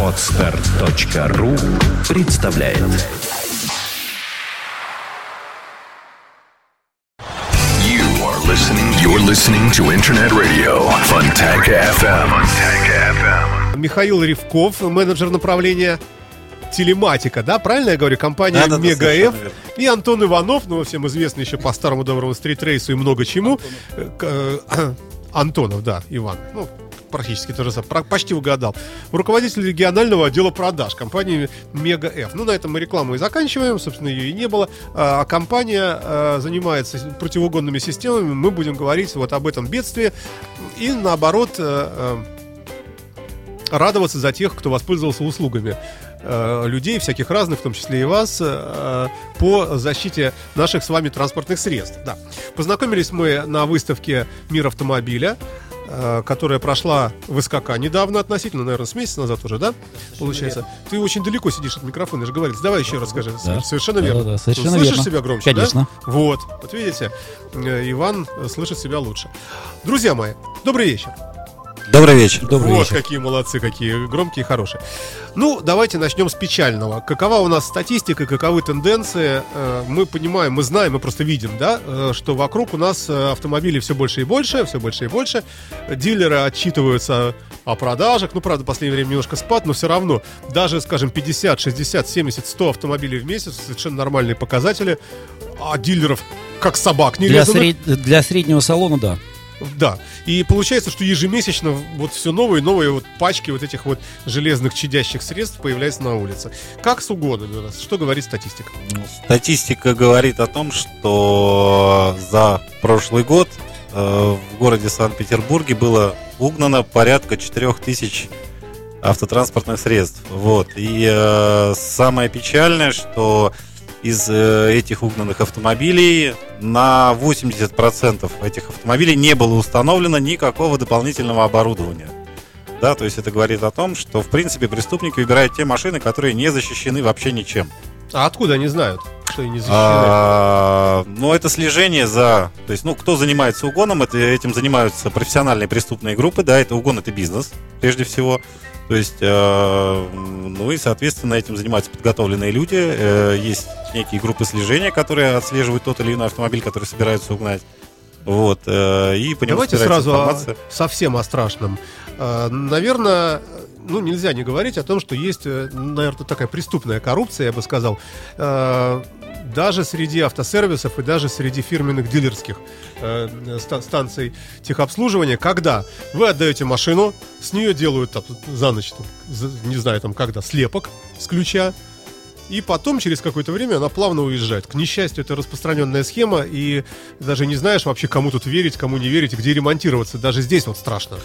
Отстар.ру представляет You are listening. You're listening to Internet Radio Funtech FM. Funtech FM. Михаил Ревков, менеджер направления телематика, да, правильно я говорю, компания Да-да-да, Мега совершенно F. И Антон Иванов, ну, всем известный еще по старому доброму стритрейсу и много чему. Э, к- э, Антонов, да, Иван. Ну, практически то же самое. Почти угадал. Руководитель регионального отдела продаж компании Мега F. Ну, на этом мы рекламу и заканчиваем. Собственно, ее и не было. А а компания э, занимается противоугонными системами. Мы будем говорить вот об этом бедствии. И наоборот, э, радоваться за тех, кто воспользовался услугами э, людей, всяких разных, в том числе и вас, э, по защите наших с вами транспортных средств. Да. Познакомились мы на выставке «Мир автомобиля», э, которая прошла в СКК недавно относительно, наверное, с месяца назад уже, да? Получается. Ты очень далеко сидишь от микрофона, я же говорил. Давай еще раз скажи. Да. Совершенно верно. Да-да-да, совершенно Слышишь верно. себя громче, да? Конечно. Вот. Вот видите, Иван слышит себя лучше. Друзья мои, добрый вечер. Добрый вечер. Добрый вот вечер. какие молодцы, какие громкие и хорошие. Ну, давайте начнем с печального. Какова у нас статистика, каковы тенденции? Э, Мы понимаем, мы знаем, мы просто видим, да, э, что вокруг у нас э, автомобилей все больше и больше, все больше и больше. Дилеры отчитываются о продажах. Ну, правда, в последнее время немножко спад, но все равно. Даже, скажем, 50, 60, 70, 100 автомобилей в месяц совершенно нормальные показатели. А дилеров как собак не Для, сред- для среднего салона, да. Да. И получается, что ежемесячно вот все новые и новые вот пачки вот этих вот железных чадящих средств появляются на улице. Как с угонами у нас? Что говорит статистика? Статистика говорит о том, что за прошлый год э, в городе Санкт-Петербурге было угнано порядка 4000 автотранспортных средств. Вот. И э, самое печальное, что из э, этих угнанных автомобилей на 80% этих автомобилей не было установлено никакого дополнительного оборудования. Да, то есть это говорит о том, что в принципе преступники выбирают те машины, которые не защищены вообще ничем. А откуда они знают, что они не защищены? А, ну, это слежение за... То есть, ну, кто занимается угоном, это, этим занимаются профессиональные преступные группы, да, это угон, это бизнес, прежде всего. То есть, э, ну и, соответственно, этим занимаются подготовленные люди. Э, есть некие группы слежения, которые отслеживают тот или иной автомобиль, который собираются угнать. Вот, э, и по нему Давайте сразу о- совсем о страшном. А, Наверное, ну, нельзя не говорить о том, что есть, наверное, такая преступная коррупция, я бы сказал, э, даже среди автосервисов и даже среди фирменных дилерских э, ста- станций техобслуживания, когда вы отдаете машину, с нее делают там, за ночь, там, не знаю, там, когда, слепок с ключа, и потом, через какое-то время, она плавно уезжает. К несчастью, это распространенная схема, и даже не знаешь вообще, кому тут верить, кому не верить, где ремонтироваться. Даже здесь вот страшно.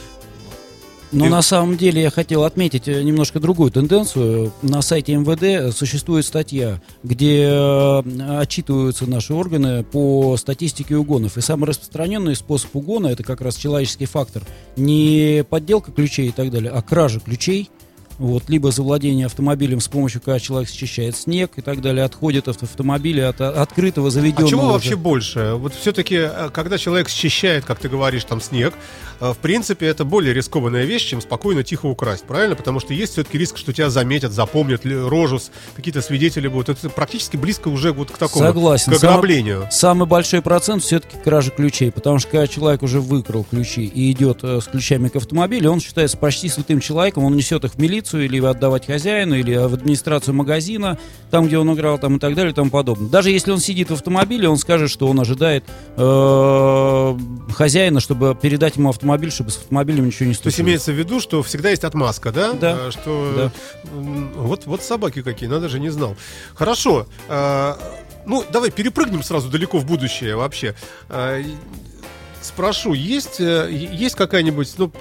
Но И- на самом деле я хотел отметить э, немножко другую тенденцию. На сайте МВД существует статья, где э, отчитываются наши органы по статистике угонов. И самый распространенный способ угона это как раз человеческий фактор. Не подделка ключей и так далее, а кража ключей. Вот, либо завладение автомобилем с помощью, когда человек счищает снег и так далее, отходит от автомобиля, от а, открытого, А заведенного. чего уже. вообще больше? Вот все-таки, когда человек счищает, как ты говоришь, там снег, э, в принципе, это более рискованная вещь, чем спокойно, тихо украсть, правильно? Потому что есть все-таки риск, что тебя заметят, запомнят рожу, какие-то свидетели будут. Это практически близко уже вот к такому, Согласен. к ограблению. Самый большой процент все-таки кражи ключей, потому что когда человек уже выкрал ключи и идет э, с ключами к автомобилю, он считается почти святым человеком, он несет их в милицию или отдавать хозяину, или в администрацию магазина, там, где он играл, там и так далее и тому подобное. Даже если он сидит в автомобиле, он скажет, что он ожидает э, хозяина, чтобы передать ему автомобиль, чтобы с автомобилем ничего не То есть случилось. имеется в виду, что всегда есть отмазка, да? Да. А, Что м, вот, вот собаки какие, надо же, не знал. Хорошо. а, Ну, давай перепрыгнем сразу далеко в будущее вообще. Спрошу, есть, э, есть какая-нибудь, ну,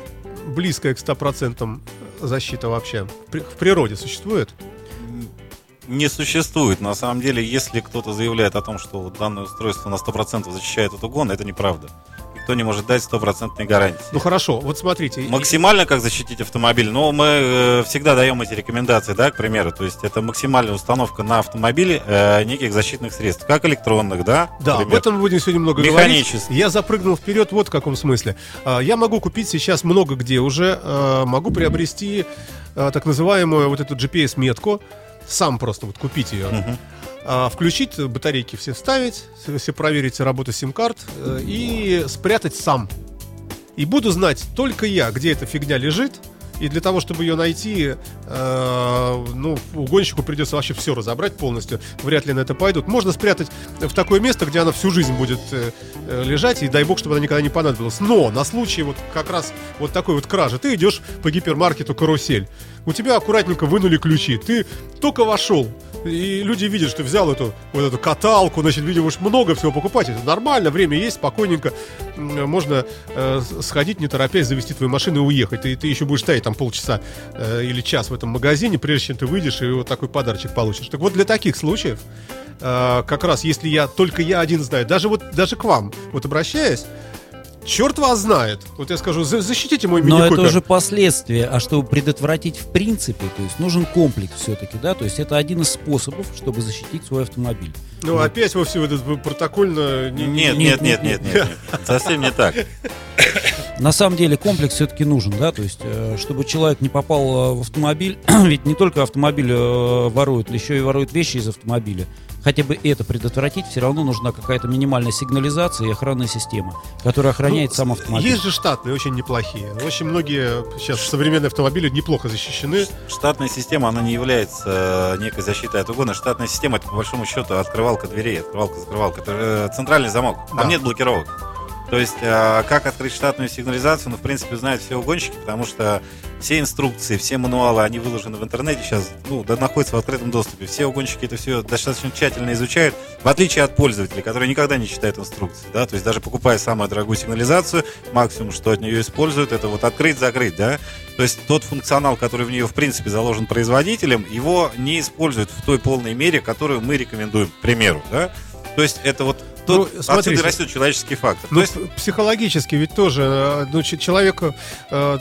близкая к 100% защита вообще? В природе существует? не существует. На самом деле, если кто-то заявляет о том, что данное устройство на 100% защищает от угона, это неправда. Никто не может дать стопроцентной гарантии. Ну хорошо, вот смотрите. Максимально как защитить автомобиль, но мы э, всегда даем эти рекомендации, да, к примеру, то есть это максимальная установка на автомобиле э, неких защитных средств, как электронных, да, Да, например. об этом мы будем сегодня много говорить. Я запрыгнул вперед вот в каком смысле. А, Я могу купить сейчас много где уже, а, могу приобрести а, так называемую вот эту GPS-метку, сам просто вот купить ее. Мгм. А, Включить батарейки все вставить, все проверить работу сим-карт э, и спрятать сам. И буду знать только я, где эта фигня лежит. И для того, чтобы ее найти, э, ну, угонщику придется вообще все разобрать полностью. Вряд ли на это пойдут. Можно спрятать в такое место, где она всю жизнь будет э, э, лежать, и дай бог, чтобы она никогда не понадобилась. Но на случай вот как раз вот такой вот кражи, ты идешь по гипермаркету «Карусель», у тебя аккуратненько вынули ключи, ты только вошел, и люди видят, что взял эту вот эту каталку, значит, видимо, уж много всего покупать. Это нормально, время есть, спокойненько можно э, сходить, не торопясь, завести твою машину и уехать. Ты, ты еще будешь стоять там полчаса э, или час в этом магазине, прежде чем ты выйдешь и вот такой подарочек получишь. Так вот, для таких случаев, э, как раз если я только я один знаю, даже вот даже к вам, вот обращаясь, черт вас знает. Вот я скажу, «За- защитите мой Но это мини-купер». уже последствия, а чтобы предотвратить в принципе, то есть нужен комплекс все-таки, да, то есть это один из способов, чтобы защитить свой автомобиль. Ну, опять во все этот протокольно... не- не- Нет, нет, нет, нет, нет, нет, совсем не так. На самом деле комплекс все-таки нужен, да, то есть э, чтобы человек не попал э, в автомобиль, ведь не только автомобиль э, воруют, еще и воруют вещи из автомобиля. Хотя бы это предотвратить, все равно нужна какая-то минимальная сигнализация и охранная система, которая охраняет Ну, сам автомобиль. Есть же штатные, очень неплохие. Очень многие сейчас современные автомобили неплохо защищены. Штатная система, она не является э, некой защитой от угона. Штатная система, это по большому счету открывалка дверей, открывалка-закрывалка. Это э, центральный замок. Там Да. нет блокировок. То есть, э, как открыть штатную сигнализацию, ну, в принципе, знают все угонщики, потому что все инструкции, все мануалы, они выложены в интернете сейчас, ну, да, находятся в открытом доступе. Все угонщики это все достаточно тщательно изучают, в отличие от пользователей, которые никогда не читают инструкции, да, то есть даже покупая самую дорогую сигнализацию, максимум, что от нее используют, это вот открыть-закрыть, да, то есть тот функционал, который в нее, в принципе, заложен производителем, его не используют в той полной мере, которую мы рекомендуем, к примеру, да, то есть это вот Ну, смотрите. отсюда растет человеческий фактор. Ну, То есть психологически ведь тоже э, ну, ч- человеку э,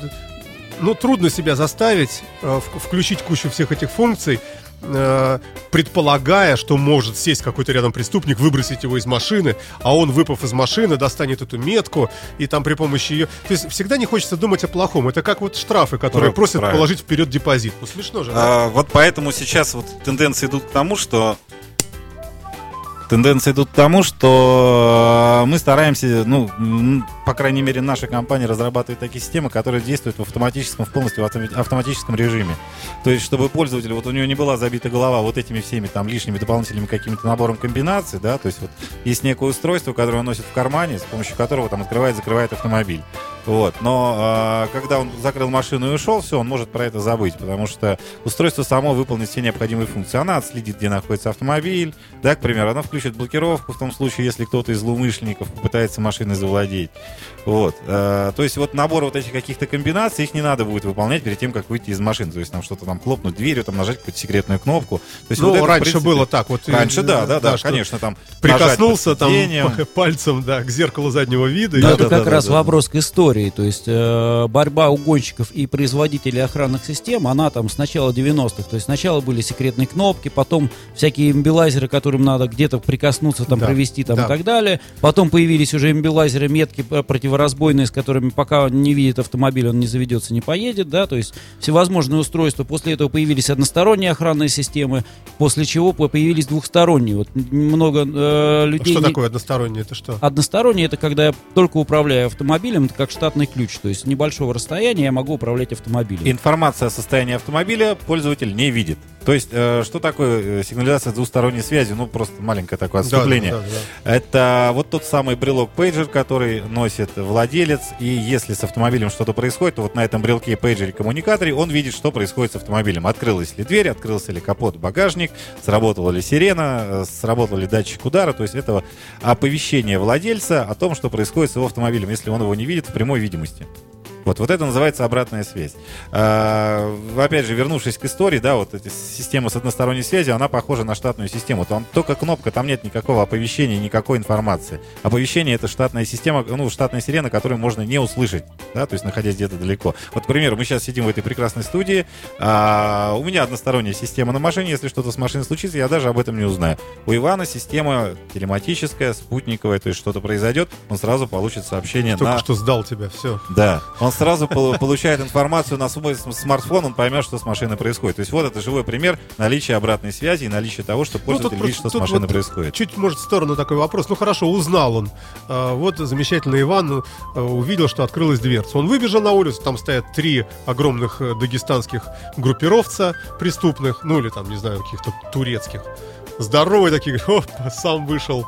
ну, трудно себя заставить э, включить кучу всех этих функций, э, предполагая, что может сесть какой-то рядом преступник, выбросить его из машины, а он, выпав из машины, достанет эту метку, и там при помощи ее... То есть всегда не хочется думать о плохом. Это как вот штрафы, которые Прав- просят правильно. положить вперед депозит. Ну, смешно же, да? А, вот поэтому сейчас вот тенденции идут к тому, что тенденции идут к тому, что э, мы стараемся, ну, по крайней мере, наша компания разрабатывает такие системы, которые действуют в автоматическом, в полностью автоматическом режиме. То есть, чтобы пользователь, вот у него не была забита голова вот этими всеми там лишними дополнительными какими-то набором комбинаций, да, то есть вот есть некое устройство, которое он носит в кармане, с помощью которого там открывает, закрывает автомобиль. Вот. Но а, когда он закрыл машину и ушел, все, он может про это забыть, потому что устройство само выполнит все необходимые функции. Она отследит, где находится автомобиль, да, к примеру, она включит блокировку в том случае, если кто-то из злоумышленников попытается машиной завладеть. Вот. А, то есть вот набор вот этих каких-то комбинаций, их не надо будет выполнять перед тем, как выйти из машины. То есть там что-то там хлопнуть дверью, там нажать какую-то секретную кнопку. То есть Ну, вот это, раньше принципе, было так. Вот, Раньше, э, да, да, да, что конечно, там Прикоснулся там пальцем, да, к зеркалу заднего вида. и Но Да, это да, как да, раз да, да. вопрос к истории. То есть э, борьба угонщиков и производителей охранных систем, она там с начала 90-х. То есть сначала были секретные кнопки, потом всякие имбилайзеры, которым надо где-то прикоснуться, там Да, провести там да. и так далее. Потом появились уже имбилайзеры, метки э, противоразбойные, с которыми пока не видит автомобиль, он не заведется, не поедет, да, то есть всевозможные устройства. После этого появились односторонние охранные системы, после чего по- появились двухсторонние. Вот много э, людей... Что не- такое одностороннее? Это что? Односторонний это когда я только управляю автомобилем, это как штатный ключ. То есть с небольшого расстояния я могу управлять автомобилем. Информация о состоянии автомобиля пользователь не видит. То есть, э, что такое э, сигнализация двусторонней связи? Ну, просто маленькое такое Да, да, отступление. да, да. Это вот тот самый брелок пейджер, который носит владелец, и если с автомобилем что-то происходит, то вот на этом брелке пейджере коммуникаторе он видит, что происходит с автомобилем. Открылась ли дверь, открылся ли капот, багажник, сработала ли сирена, э, сработал ли датчик удара, то есть это оповещение владельца о том, что происходит с его автомобилем, если он его не видит в прямой видимости. Вот, вот это называется обратная связь. А, опять же, вернувшись к истории, да, вот эта система с односторонней связью, она похожа на штатную систему. Там только кнопка, там нет никакого оповещения, никакой информации. Оповещение это штатная система, ну, штатная сирена, которую можно не услышать, да, то есть находясь где-то далеко. Вот, к примеру, мы сейчас сидим в этой прекрасной студии, а, у меня односторонняя система на машине, если что-то с машиной случится, я даже об этом не узнаю. У Ивана система телематическая, спутниковая, то есть что-то произойдет, он сразу получит сообщение Только на... что сдал тебя, все. Да, он сразу пол- получает информацию на свой см- смартфон, он поймет, что с машиной происходит. То есть вот это живой пример наличия обратной связи и наличия того, что Ну, пользователь видит, что с машиной вот происходит. Чуть, может, в сторону такой вопрос. Ну, хорошо, узнал он. А, вот замечательный Иван э, увидел, что открылась дверца. Он выбежал на улицу, там стоят три огромных э, дагестанских группировца преступных, ну, или там, не знаю, каких-то турецких. Здоровые такие, оп, сам вышел.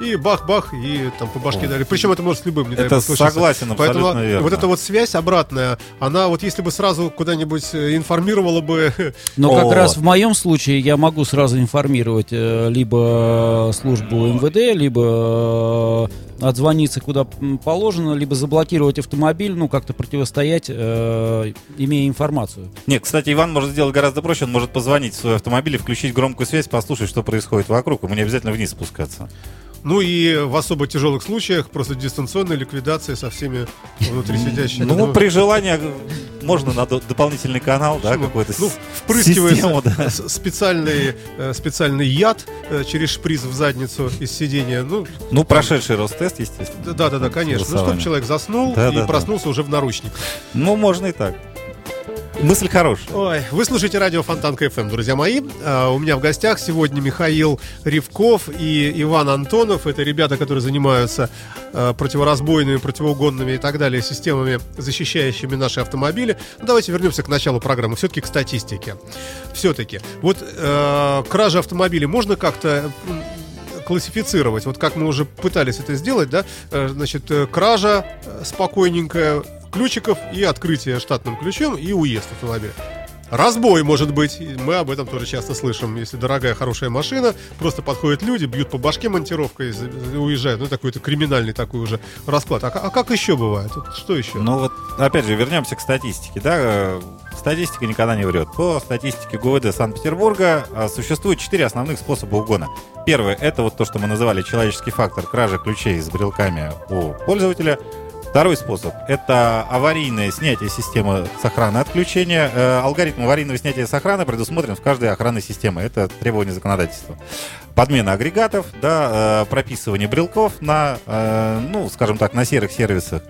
И бах-бах, и там по башке дали. Причем это может с любым, не дай Это случиться. согласен, Поэтому верно. вот эта вот связь обратная, она вот если бы сразу куда-нибудь э, информировала бы Но как О. раз в моем случае я могу сразу информировать э, либо службу МВД, либо э, отзвониться куда положено, либо заблокировать автомобиль, ну как-то противостоять, э, имея информацию. Нет, кстати, Иван может сделать гораздо проще. Он может позвонить в свой автомобиль и включить громкую связь, послушать, что происходит вокруг. Ему не обязательно вниз спускаться. Ну и в особо тяжелых случаях просто дистанционная ликвидация со всеми внутри сидящими. Ну, при желании э, можно на до- дополнительный канал, да, ну, какой-то ну, впрыскивается специальный, э, специальный яд э, через шприц в задницу из сидения. Ну, Ну, прошедший Ростест, естественно. да, да, да, конечно. Ну, чтобы человек заснул и проснулся уже в наручниках. Ну, можно и так. Мысль хорошая. Ой, вы слушаете радио Фонтан КФМ, друзья мои. А, у меня в гостях сегодня Михаил Ривков и Иван Антонов. Это ребята, которые занимаются а, противоразбойными, противоугонными и так далее системами, защищающими наши автомобили. Ну, давайте вернемся к началу программы, все-таки к статистике. Все-таки. Вот э, кражи автомобилей можно как-то классифицировать, вот как мы уже пытались это сделать, да, Э, значит, э, кража э, спокойненькая, ключиков и открытие штатным ключом и уезд автомобиля. Разбой может быть, мы об этом тоже часто слышим. Если дорогая, хорошая машина, просто подходят люди, бьют по башке монтировкой уезжают. Ну, такой-то криминальный такой уже расклад. А, а как еще бывает? Что еще? Ну вот, опять же, вернемся к статистике. Да? Э, Статистика никогда не врет. По статистике ГУВД Санкт-Петербурга э, существует четыре основных способа угона. Первое – это вот то, что мы называли человеческий фактор кражи ключей с брелками у пользователя. Второй способ – это аварийное снятие системы с охраны отключения. Э, алгоритм аварийного снятия с охраны предусмотрен в каждой охранной системе. Это требование законодательства. Подмена агрегатов, да, э, прописывание брелков на, э, ну, скажем так, на серых сервисах.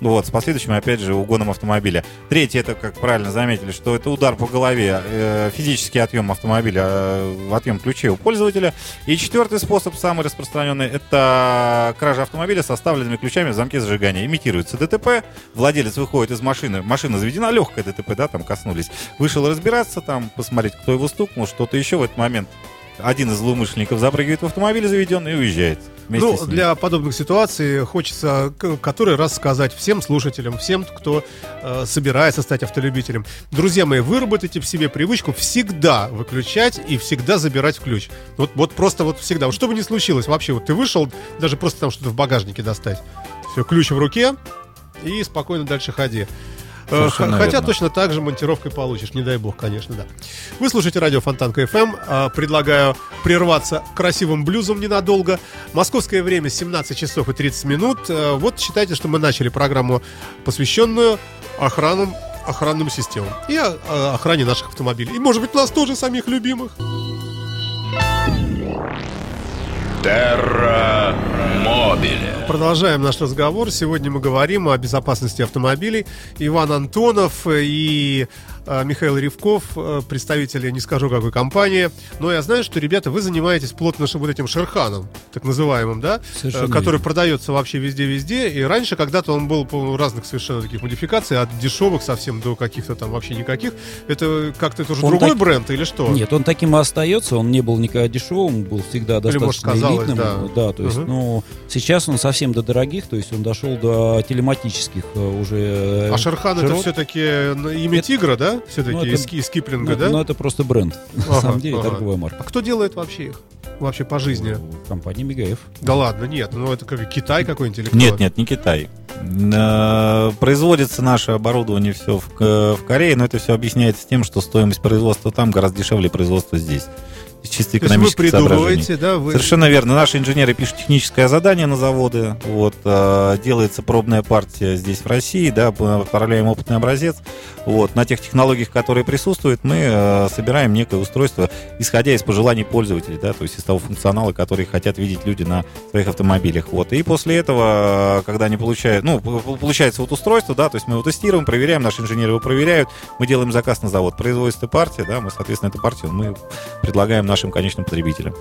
Ну Вот, с последующим, опять же, угоном автомобиля. Третье, это, как правильно заметили, что это удар по голове, э, физический отъем автомобиля, э, отъем ключей у пользователя. И четвертый способ, самый распространенный, это кража автомобиля с оставленными ключами в замке зажигания. Имитируется ДТП, владелец выходит из машины, машина заведена, легкая ДТП, да, там коснулись. Вышел разбираться, там, посмотреть, кто его стукнул, что-то еще в этот момент. Один из злоумышленников запрыгивает в автомобиль заведенный и уезжает. Ну, для подобных ситуаций хочется который раз сказать всем слушателям, всем, кто э, собирается стать автолюбителем. Друзья мои, выработайте в себе привычку всегда выключать и всегда забирать ключ. Вот, вот просто вот всегда. Вот что бы ни случилось, вообще, вот ты вышел, даже просто там что-то в багажнике достать. Все, ключ в руке и спокойно дальше ходи. Э, Совершенно Хотя верно. точно так же монтировкой получишь, не дай бог, конечно, да. Вы слушаете радио Фонтанка FM. А, Предлагаю прерваться красивым блюзом ненадолго. Московское время 17 часов и 30 минут. Э, Вот считайте, что мы начали программу, посвященную охранам, охранным системам и охране наших автомобилей. И, может быть, нас тоже самих любимых. Терра Мобиле. Продолжаем наш разговор. Сегодня мы говорим о безопасности автомобилей. Иван Антонов и Михаил Ривков, э, представители, не скажу какой компании. Но я знаю, что, ребята, вы занимаетесь плотно вот этим шерханом, так называемым, да? Совершенно Э, который верно. продается вообще везде-везде. И раньше когда-то он был по разных совершенно таких модификаций, от дешевых совсем до каких-то там вообще никаких. Это как-то это уже Он другой так- бренд или что? Нет, он таким и остается, он не был никогда дешевым, был всегда Или, может, достаточно казалось, элитным. да. то есть, Мгм. ну, сейчас он совсем до дорогих, то есть он дошел до телематических э, уже. э, А Шерхан это широт. все-таки имя Это- тигра, да? Все-таки Ну, это- из, из Киплинга, Ну, да? ну, это просто бренд, на Ага, самом деле, ага. торговая марка. А кто делает вообще их? Вообще по жизни? Компания Мегаев. Да ладно, нет, ну это как Китай какой-нибудь или кто? Нет, нет, не Китай. Э, Производится наше оборудование все в, в Корее, но это все объясняется тем, что стоимость производства там гораздо дешевле производства здесь. Чисто вы экономических соображений. придумываете, да, вы... Совершенно верно. Наши инженеры пишут техническое задание на заводы. Вот, э, делается пробная партия здесь в России, да, отправляем опытный образец. Вот, на тех технологиях, которые присутствуют, мы э, собираем некое устройство, исходя из пожеланий пользователей, да, то есть из того функционала, который хотят видеть люди на своих автомобилях. Вот. И после этого, э, когда они получают, ну, получается вот устройство, да, то есть мы его тестируем, проверяем, наши инженеры его проверяют, мы делаем заказ на завод, производится партия, да, мы, соответственно, эту партию мы предлагаем нашим конечным потребителям.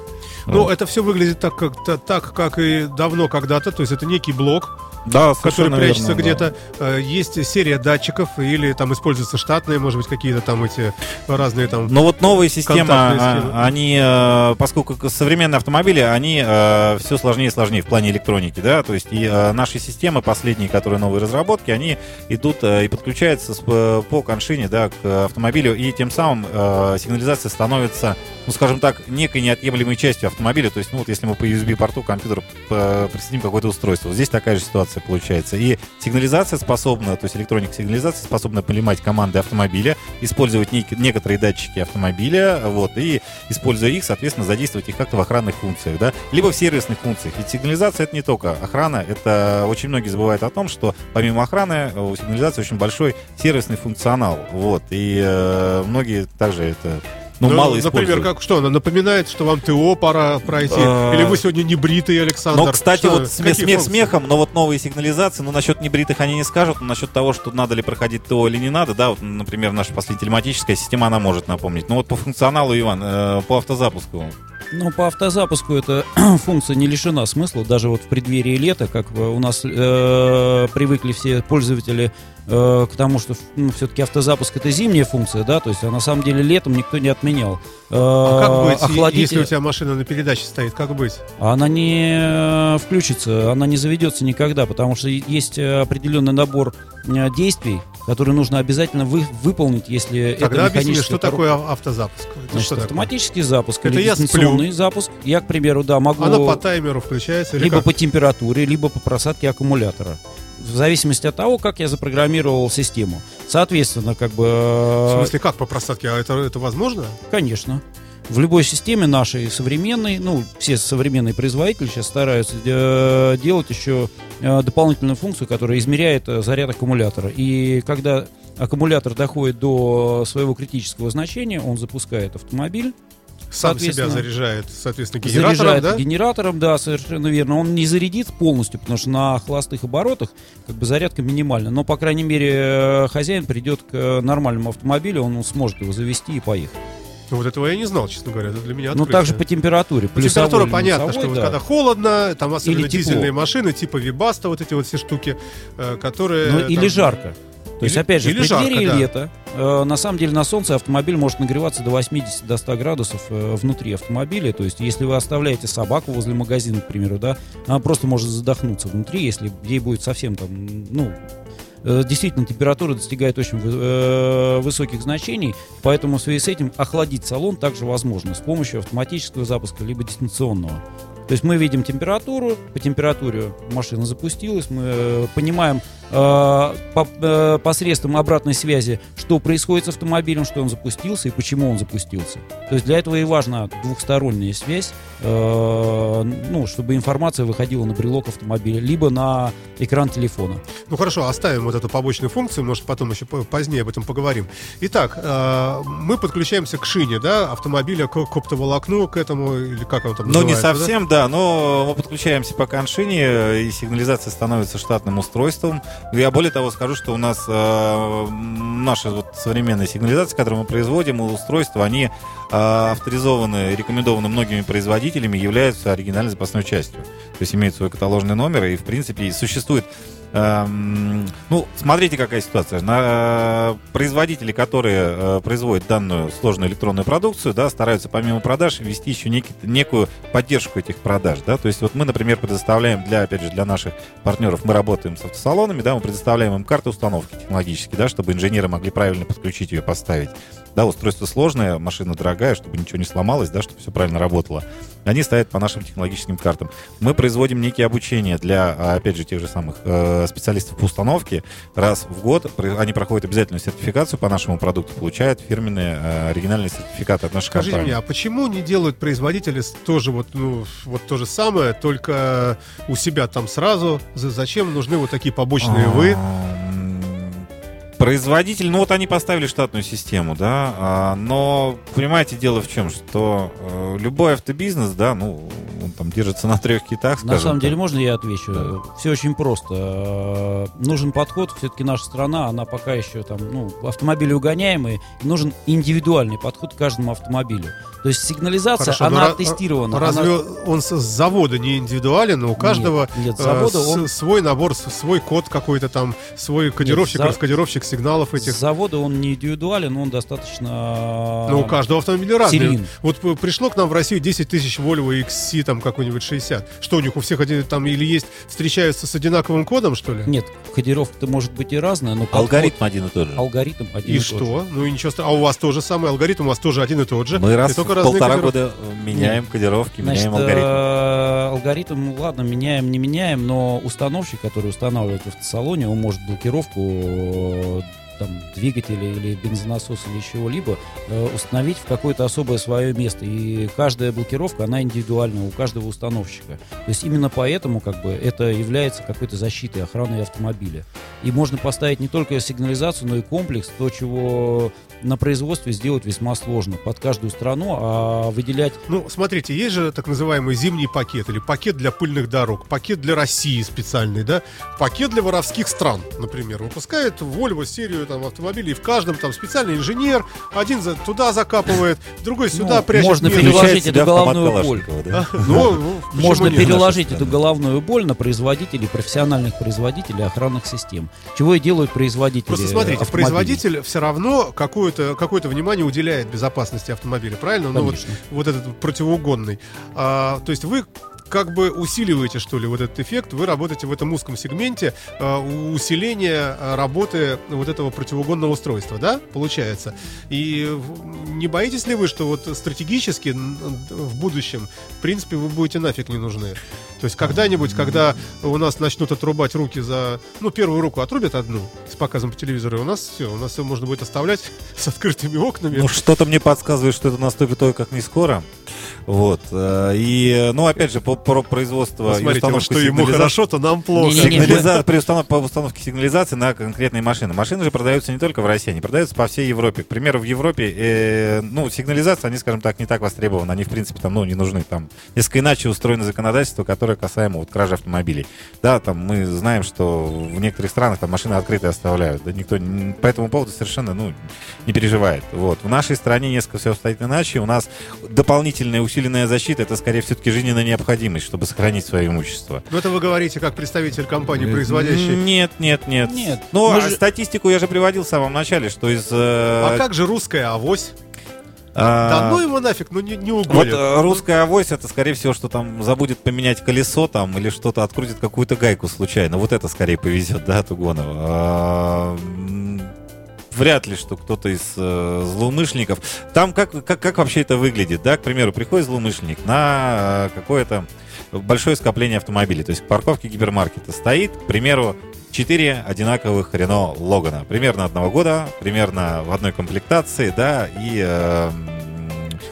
Ну, Вот. это все выглядит так как, та- так, как и давно когда-то, то есть это некий блок, да, который прячется верно, да. где-то. Э, Есть серия датчиков, или там используются штатные, может быть, какие-то там эти разные там... Но вот новые системы, а, они, э, поскольку современные автомобили, они все сложнее и сложнее в плане электроники, да, то есть и э, наши системы, последние, которые новые разработки, они идут э, и подключаются по коншине, да, к автомобилю, и тем самым э, сигнализация становится, ну, скажем так, некой неотъемлемой частью автомобиля, то есть, ну, вот если мы по USB-порту к компьютеру э, присоединим какое-то устройство, вот здесь такая же ситуация получается, и сигнализация способна, то есть электроника сигнализации способна понимать команды автомобиля, использовать нек- некоторые датчики автомобиля, вот, и, используя их, соответственно, задействовать их как-то в охранных функциях, да, либо в сервисных функциях. Ведь сигнализация это не только охрана, это очень многие забывают о том, что помимо охраны у сигнализации очень большой сервисный функционал, вот, и э, многие также это ну, мало используют. Например, как что, она напоминает, что вам ТО пора пройти, А. или вы сегодня не бритый, Александр. Но, кстати, Что, вот смех, смех функции? смехом, но вот новые сигнализации, ну, насчет небритых они не скажут, но насчет того, что надо ли проходить ТО или не надо, да, вот, например, наша последняя телематическая система, она может напомнить. Но вот по функционалу, Иван, э, по автозапуску, Ну, по автозапуску эта функция не лишена смысла. Даже вот в преддверии лета, как у нас э, привыкли все пользователи э, к тому, что ну, все-таки автозапуск это зимняя функция, да, то есть а на самом деле летом никто не отменял. А как быть, охладитель- если у тебя машина на передаче стоит, как быть? она не э, включится, она не заведется никогда, потому что есть э, определенный набор э, действий, которые нужно обязательно вы- выполнить, если Тогда это объясни, что коробка. такое ав- автозапуск? Это Значит, что такое? автоматический запуск Это или я сплю. дистанционный запуск. Я, к примеру, да, могу Она по таймеру включается либо как? по температуре, либо по просадке аккумулятора. В зависимости от того, как я запрограммировал систему. Соответственно, как бы... В э, смысле, как по просадке? А это, это возможно? Конечно. В любой системе нашей современной, ну, все современные производители сейчас стараются э, делать еще э, дополнительную функцию, которая измеряет э, заряд аккумулятора. И когда аккумулятор доходит до своего критического значения, он запускает автомобиль, Сам себя заряжает, соответственно, генератором, заряжает да? генератором, да, совершенно верно. Он не зарядит полностью, потому что на холостых оборотах как бы зарядка минимальна. Но, по крайней мере, э, хозяин придет к э, нормальному автомобилю, он сможет его завести и поехать. Ну, Вот этого я не знал, честно говоря. Это для меня Ну, открытие. также по температуре. По температуре или понятно, минусовой, что вот да. когда холодно, там особенно Или тепло. дизельные машины, типа Вибаста, вот эти вот все штуки, э, которые... Ну, или там- жарко. То есть, Или- опять же, или в преддверии жарко, да. лета, э, на самом деле, на солнце автомобиль может нагреваться до 80 до 100 градусов э, внутри автомобиля. То есть, если вы оставляете собаку возле магазина, к примеру, да, она просто может задохнуться внутри, если ей будет совсем там, ну, э, действительно температура достигает очень э, высоких значений, поэтому в связи с этим охладить салон также возможно с помощью автоматического запуска либо дистанционного. То есть мы видим температуру, по температуре машина запустилась, мы э, понимаем по- э, посредством обратной связи, что происходит с автомобилем, что он запустился и почему он запустился. То есть для этого и важна двухсторонняя связь, э, ну, чтобы информация выходила на брелок автомобиля, либо на экран телефона. Ну хорошо, оставим вот эту побочную функцию, может потом еще по- позднее об этом поговорим. Итак, э, мы подключаемся к шине, да, автомобиля, к, к оптоволокну, к этому, или как оно там Ну, не называется, да? совсем, да, но мы подключаемся по коншине, э, и сигнализация становится штатным устройством. Я более того скажу, что у нас э, наши вот современные сигнализации, которые мы производим, устройства, они авторизованы, рекомендованы многими производителями, являются оригинальной запасной частью. То есть имеют свой каталожный номер, и, в принципе, существует Эм, ну, смотрите, какая ситуация. На, производители, которые э, производят данную сложную электронную продукцию, да, стараются помимо продаж ввести еще некий, некую поддержку этих продаж. Да? То есть вот мы, например, предоставляем для, опять же, для наших партнеров, мы работаем с автосалонами, да, мы предоставляем им карты установки технологические, да, чтобы инженеры могли правильно подключить ее, поставить. Да, устройство сложное, машина дорогая, чтобы ничего не сломалось, да, чтобы все правильно работало. они ставят по нашим технологическим картам. Мы производим некие обучения для, а, опять же, тех же самых э, специалистов по установке. Раз в год они проходят обязательную сертификацию по нашему продукту, получают фирменные э, оригинальные сертификаты от нашей Скажите компании. мне, а почему не делают производители тоже вот, ну, вот то же самое, только у себя там сразу? За- Зачем нужны вот такие побочные вы? Производитель, ну вот они поставили штатную систему, да, а, но понимаете, дело в чем, что э, любой автобизнес, да, ну, он там держится на трех китах, скажем На самом деле, можно я отвечу? Все очень просто. Э, Нужен подход. Все-таки наша страна, она пока еще там, ну, автомобили угоняемые. Нужен индивидуальный подход к каждому автомобилю. То есть сигнализация, Хорошо, она ра- тестирована. Разве она- он с завода не индивидуален? У каждого нет, с э, завода с- он- свой набор, свой код какой-то там, свой кодировщик, за- раскодировщик сигналов этих. С завода он не индивидуален, он достаточно... Ну, у каждого автомобиля разный. серийный. Вот п- пришло к нам в Россию 10 тысяч Volvo XC, там какой-нибудь 60. Что у них у всех один, там или есть, встречаются с одинаковым кодом, что ли? Нет, кодировка-то может быть и разная, но подход- Алгоритм один и тот же. алгоритм один И тот же. что? Ну и ничего страшного. А у вас тоже самый алгоритм, у вас тоже один и тот же. Мы И раз в только разные полтора кодировки. года меняем кодировки, Значит, меняем алгоритм. э, алгоритм, ну, ладно, меняем, не меняем, но установщик, который устанавливает в автосалоне, он может блокировку э, там, двигателя или бензонасоса или чего-либо э, установить в какое-то особое свое место. И каждая блокировка, она индивидуальна у каждого установщика. То есть именно поэтому как бы, это является какой-то защитой, охраной автомобиля. И можно поставить не только сигнализацию, но и комплекс, то, чего на производстве сделать весьма сложно под каждую страну, а выделять Ну, смотрите, есть же так называемый зимний пакет или пакет для пыльных дорог, пакет для России специальный, да, пакет для воровских стран, например. Выпускает Volvo серию там автомобилей, и в каждом там специальный инженер, один за, туда закапывает, другой сюда Ну, прячет. можно переложить эту головную боль. Да? Ну, ну, почему Можно нет? переложить эту головную боль на производителей, профессиональных производителей охранных систем. Чего и делают производители. Просто смотрите, автомобилей. производитель все равно какое-то какое внимание уделяет безопасности автомобиля, правильно? Ну, вот, Конечно. вот этот противоугонный. А, то есть вы как бы усиливаете, что ли, вот этот эффект, вы работаете в этом узком сегменте у- усиления а, работы вот этого противоугонного устройства, да, получается? И не боитесь ли вы, что вот стратегически в будущем, в принципе, вы будете нафиг не нужны? То есть когда-нибудь, когда у нас начнут отрубать руки за... Ну, первую руку отрубят одну с показом по телевизору, и у нас все, у нас все можно будет оставлять с открытыми окнами. Ну, что-то мне подсказывает, что это наступит только как не скоро. Вот. э, И, ну, опять же, по, про производство и Посмотрите, вот установку что ему хорошо, то нам плохо. Не-не-не. Сигнализа- При установ- по установке сигнализации на конкретные машины. Машины же продаются не только в России, они продаются по всей Европе. К примеру, в Европе, э, ну, сигнализация, они, скажем так, не так востребованы. Они, в принципе, там, ну, не нужны. Там несколько иначе устроено законодательство, которое касаемо вот кражи автомобилей. Да, там мы знаем, что в некоторых странах там машины открытые оставляют. Да, никто по этому поводу совершенно, ну, не переживает. Вот. В нашей стране несколько все обстоит иначе. У нас дополнительная усиленная защита, это, скорее, все-таки жизненная необходимость, чтобы сохранить свое имущество. Ну, это вы говорите как представитель компании, производящей. Нет, нет, нет. Нет. Ну, Мы а же- статистику я же приводил в самом начале, что из... э, А как же русская авось? а, Да ну его нафиг, ну не, не Вот угонят. э, русская авось, это, скорее всего, что там забудет поменять колесо там или что-то открутит какую-то гайку случайно. Вот это скорее повезет, да, от угонов. А, Вряд ли, что кто-то из э, злоумышленников. Там как, как, как вообще это выглядит, да? К примеру, приходит злоумышленник на э, какое-то большое скопление автомобилей. То есть к парковке гипермаркета стоит, к примеру, четыре одинаковых Рено Логана. Примерно одного года, примерно в одной комплектации, да, и э,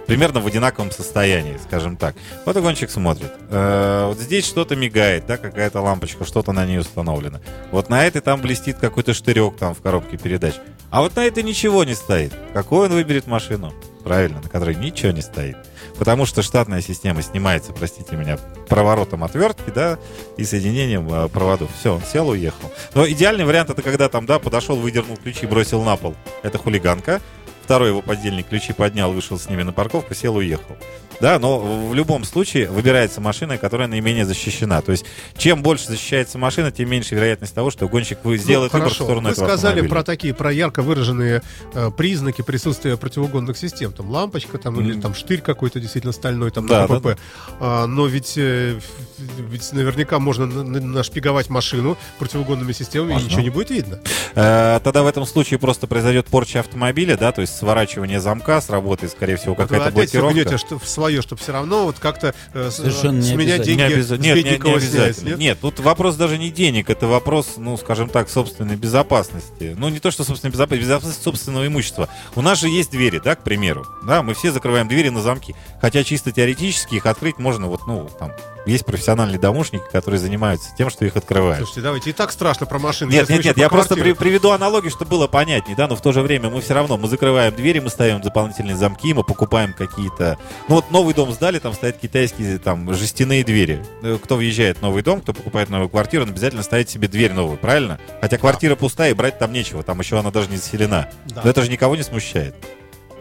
примерно в одинаковом состоянии, скажем так. Вот угонщик смотрит. Э, вот здесь что-то мигает, да, какая-то лампочка, что-то на ней установлено. Вот на этой там блестит какой-то штырек там в коробке передач. А вот на этой ничего не стоит. Какой он выберет машину? Правильно, на которой ничего не стоит. Потому что штатная система снимается, простите меня, проворотом отвертки, да, и соединением э, проводов. Все, он сел, уехал. Но идеальный вариант это когда там, да, подошел, выдернул ключи, бросил на пол. Это хулиганка. Второй его подельник ключи поднял, вышел с ними на парковку, сел, уехал. Да, но в любом случае выбирается машина, которая наименее защищена. То есть, чем больше защищается машина, тем меньше вероятность того, что гонщик вы- сделает Ну, выбор в сторону Вы этого сказали автомобиля. про такие, про ярко выраженные э, признаки присутствия противоугонных систем. Там лампочка, там, или Мгм. там штырь какой-то действительно стальной, там Да, на да, КПП. А, но ведь, э, ведь наверняка можно на- на- нашпиговать машину противоугонными системами, и Можно. ничего не будет видно. Э, Тогда в этом случае просто произойдет порча автомобиля, да, то есть сворачивание замка, сработает, скорее всего, Вот вы какая-то опять все блокировка. что свое, чтобы все равно вот как-то э, Совершенно с не меня обязательно. деньги Не Нет, не, не Бедникова снять, обязательно. нет? Нет? тут вопрос даже не денег, это вопрос, ну, скажем так, собственной безопасности. Ну, не то, что собственной безопасности, безопасности собственного имущества. У нас же есть двери, да, к примеру. Да, мы все закрываем двери на замки. Хотя чисто теоретически их открыть можно, вот, ну, там, есть профессиональные домушники, которые занимаются тем, что их открывают. Слушайте, давайте, и так страшно про машины. Нет, нет, нет, я просто при- приведу аналогию, чтобы было понятнее, да, но в то же время мы все равно, мы закрываем двери, мы ставим дополнительные замки, мы покупаем какие-то... Ну вот новый дом сдали, там стоят китайские там жестяные двери. Э, Кто въезжает в новый дом, кто покупает новую квартиру, он обязательно ставит себе дверь новую, правильно? Хотя квартира пустая и брать там нечего, там еще она даже не заселена. Да. Но это же никого не смущает.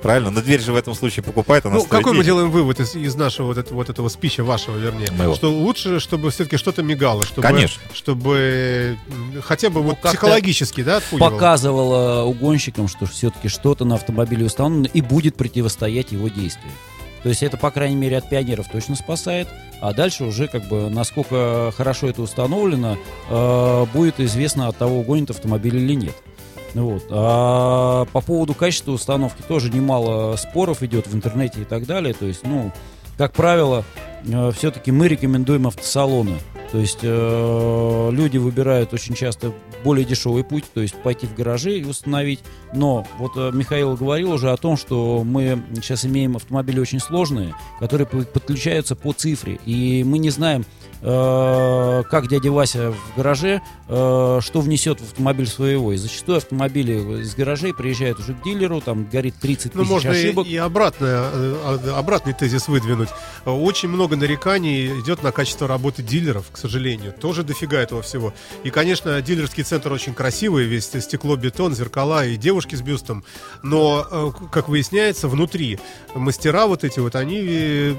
Правильно? Но дверь же в этом случае покупает, она Ну, какой мы денег. делаем вывод из, из нашего вот, этого, вот этого спича вашего, вернее? Моего. Что лучше, чтобы все-таки что-то мигало, чтобы, Конечно. чтобы хотя бы вот как-то психологически, да, отпугивало. показывала угонщикам, что все-таки что-то на автомобиле установлено и будет противостоять его действию. То есть это, по крайней мере, от пионеров точно спасает, а дальше уже как бы насколько хорошо это установлено, э, будет известно от того, угонит автомобиль или нет. Ну Вот. А по поводу качества установки тоже немало споров идет в интернете и так далее. То есть, ну, как правило, все-таки мы рекомендуем автосалоны. То есть э, люди выбирают очень часто более дешевый путь, то есть пойти в гаражи и установить. Но вот э, Михаил говорил уже о том, что мы сейчас имеем автомобили очень сложные, которые по- подключаются по цифре. И мы не знаем, э, как дядя Вася в гараже, э, что внесет в автомобиль своего. И зачастую автомобили из гаражей приезжают уже к дилеру, там горит 30 Ну, тысяч можно и, ошибок. и обратно, э, а- обратный тезис выдвинуть. Очень много нареканий идет на качество работы дилеров, к сожалению. Тоже дофига этого всего. И, конечно, дилерский центр очень красивый, весь стекло, бетон, зеркала и девушки с бюстом. Но, э, как выясняется, внутри мастера вот эти вот, они э,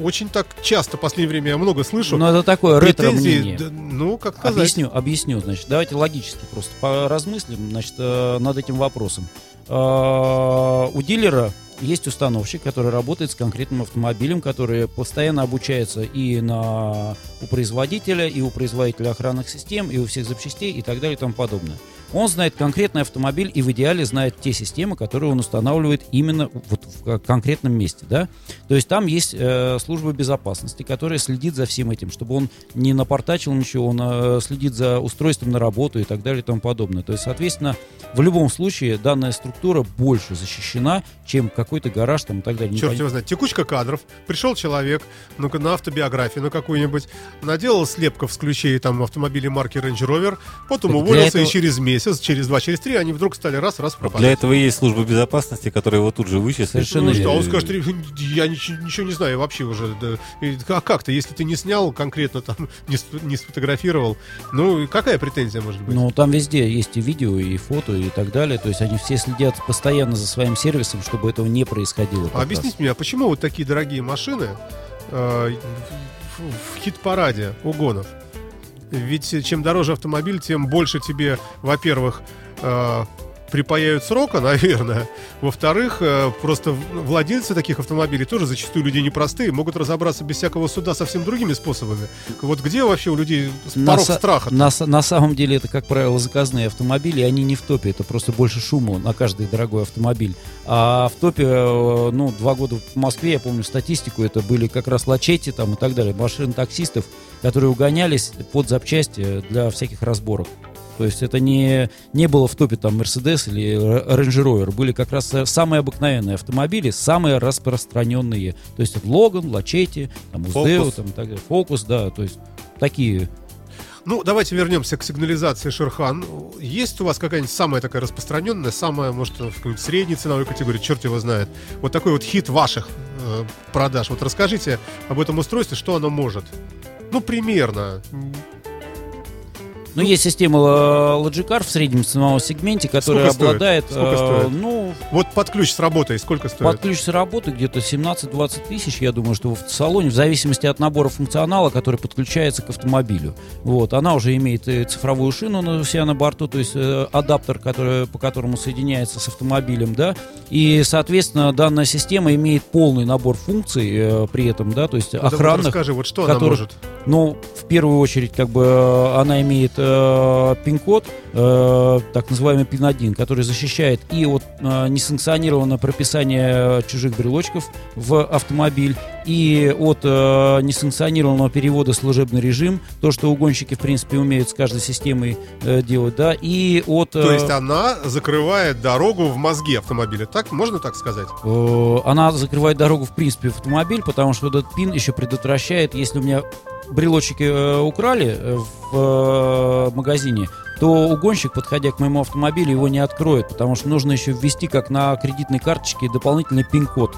очень так часто в последнее время я много слышу. Но это такое ретро-мнение. да, ну, как сказать. Объясню, объясню, значит, давайте логически просто поразмыслим, значит, э, над этим вопросом. Э, У дилера есть установщик, который работает с конкретным автомобилем, который постоянно обучается и на у производителя, и у производителя охранных систем, и у всех запчастей и так далее и тому подобное. Он знает конкретный автомобиль и в идеале знает те системы, которые он устанавливает именно вот в ко- конкретном месте, да. То есть там есть э, служба безопасности, которая следит за всем этим, чтобы он не напортачил ничего, он э, следит за устройством на работу и так далее и тому подобное. То есть, соответственно, в любом случае данная структура больше защищена, чем какой-то гараж там и так далее. Черт его знает. Текучка кадров. Пришел человек, ну-ка, на автобиографию, на какую-нибудь, наделал слепков с ключей там автомобиля марки Range Rover, потом Так уволился, этого- и через месяц, через два, через три они вдруг стали раз-раз пропадать. Для этого и есть служба безопасности, которая его тут же вычислит. Совершенно Ну что, а он скажет, «Ри- я ничего, ничего не знаю вообще уже. да». И А как то если ты не снял конкретно там, не, не сфотографировал, ну какая претензия может быть? Ну, там везде есть и видео, и фото, и так далее. То есть они все следят постоянно за своим сервисом, чтобы этого не происходило. А раз. объясните мне, а почему вот такие дорогие машины э, в, в хит-параде угонов? Ведь чем дороже автомобиль, тем больше тебе, во-первых, э, припаяют срока, наверное. Во-вторых, э, просто владельцы таких автомобилей тоже зачастую люди непростые, могут разобраться без всякого суда совсем другими способами. Вот где вообще у людей На, порог са- страха? на, на самом деле это, как правило, заказные автомобили, и они не в топе, это просто больше шума на каждый дорогой автомобиль. А в топе, э, ну, два года в Москве, я помню статистику, это были как раз лачети там и так далее, машин таксистов, которые угонялись под запчасти для всяких разборок. То есть это не, не было в топе там Mercedes или Range Rover. Были как раз э, самые обыкновенные автомобили, самые распространенные. То есть Логан, Лачети, там, Уздео, там, так далее. Фокус, да, то есть такие Ну, давайте вернемся к сигнализации Шерхан. Есть у вас какая-нибудь самая такая распространенная, самая, может, в какой-нибудь средней ценовой категории, черт его знает, вот такой вот хит ваших э, продаж. Вот расскажите об этом устройстве, что оно может. Ну, примерно. Ну, есть система э, Logicar в среднем ценовом сегменте, которая Сколько стоит? обладает, Сколько э, стоит? ну, Вот под ключ с работой сколько стоит? под ключ с работы где-то 17-20 тысяч, я думаю, что в автосалоне, в зависимости от набора функционала, который подключается к автомобилю. Вот, она уже имеет и цифровую шину на, себя на борту, то есть э, адаптер, который, по которому соединяется с автомобилем, да, и, соответственно, данная система имеет полный набор функций э, при этом, да, то есть Ну, давай охранных, расскажи, вот что она которых- может. Ну, в первую очередь, как бы э, она имеет э, пин-код, э, так называемый пин-1, который защищает и от э, несанкционированного прописания чужих брелочков в автомобиль, и от э, несанкционированного перевода служебный режим, то, что угонщики, в принципе, умеют с каждой системой э, делать, да, и от... То э, есть она закрывает дорогу в мозге автомобиля. Так, можно так сказать? Э, Она закрывает дорогу, в принципе, в автомобиль, потому что этот пин еще предотвращает, если у меня брелочки э, украли э, в э, магазине, то угонщик, подходя к моему автомобилю, его не откроет, потому что нужно еще ввести, как на кредитной карточке, дополнительный пин-код.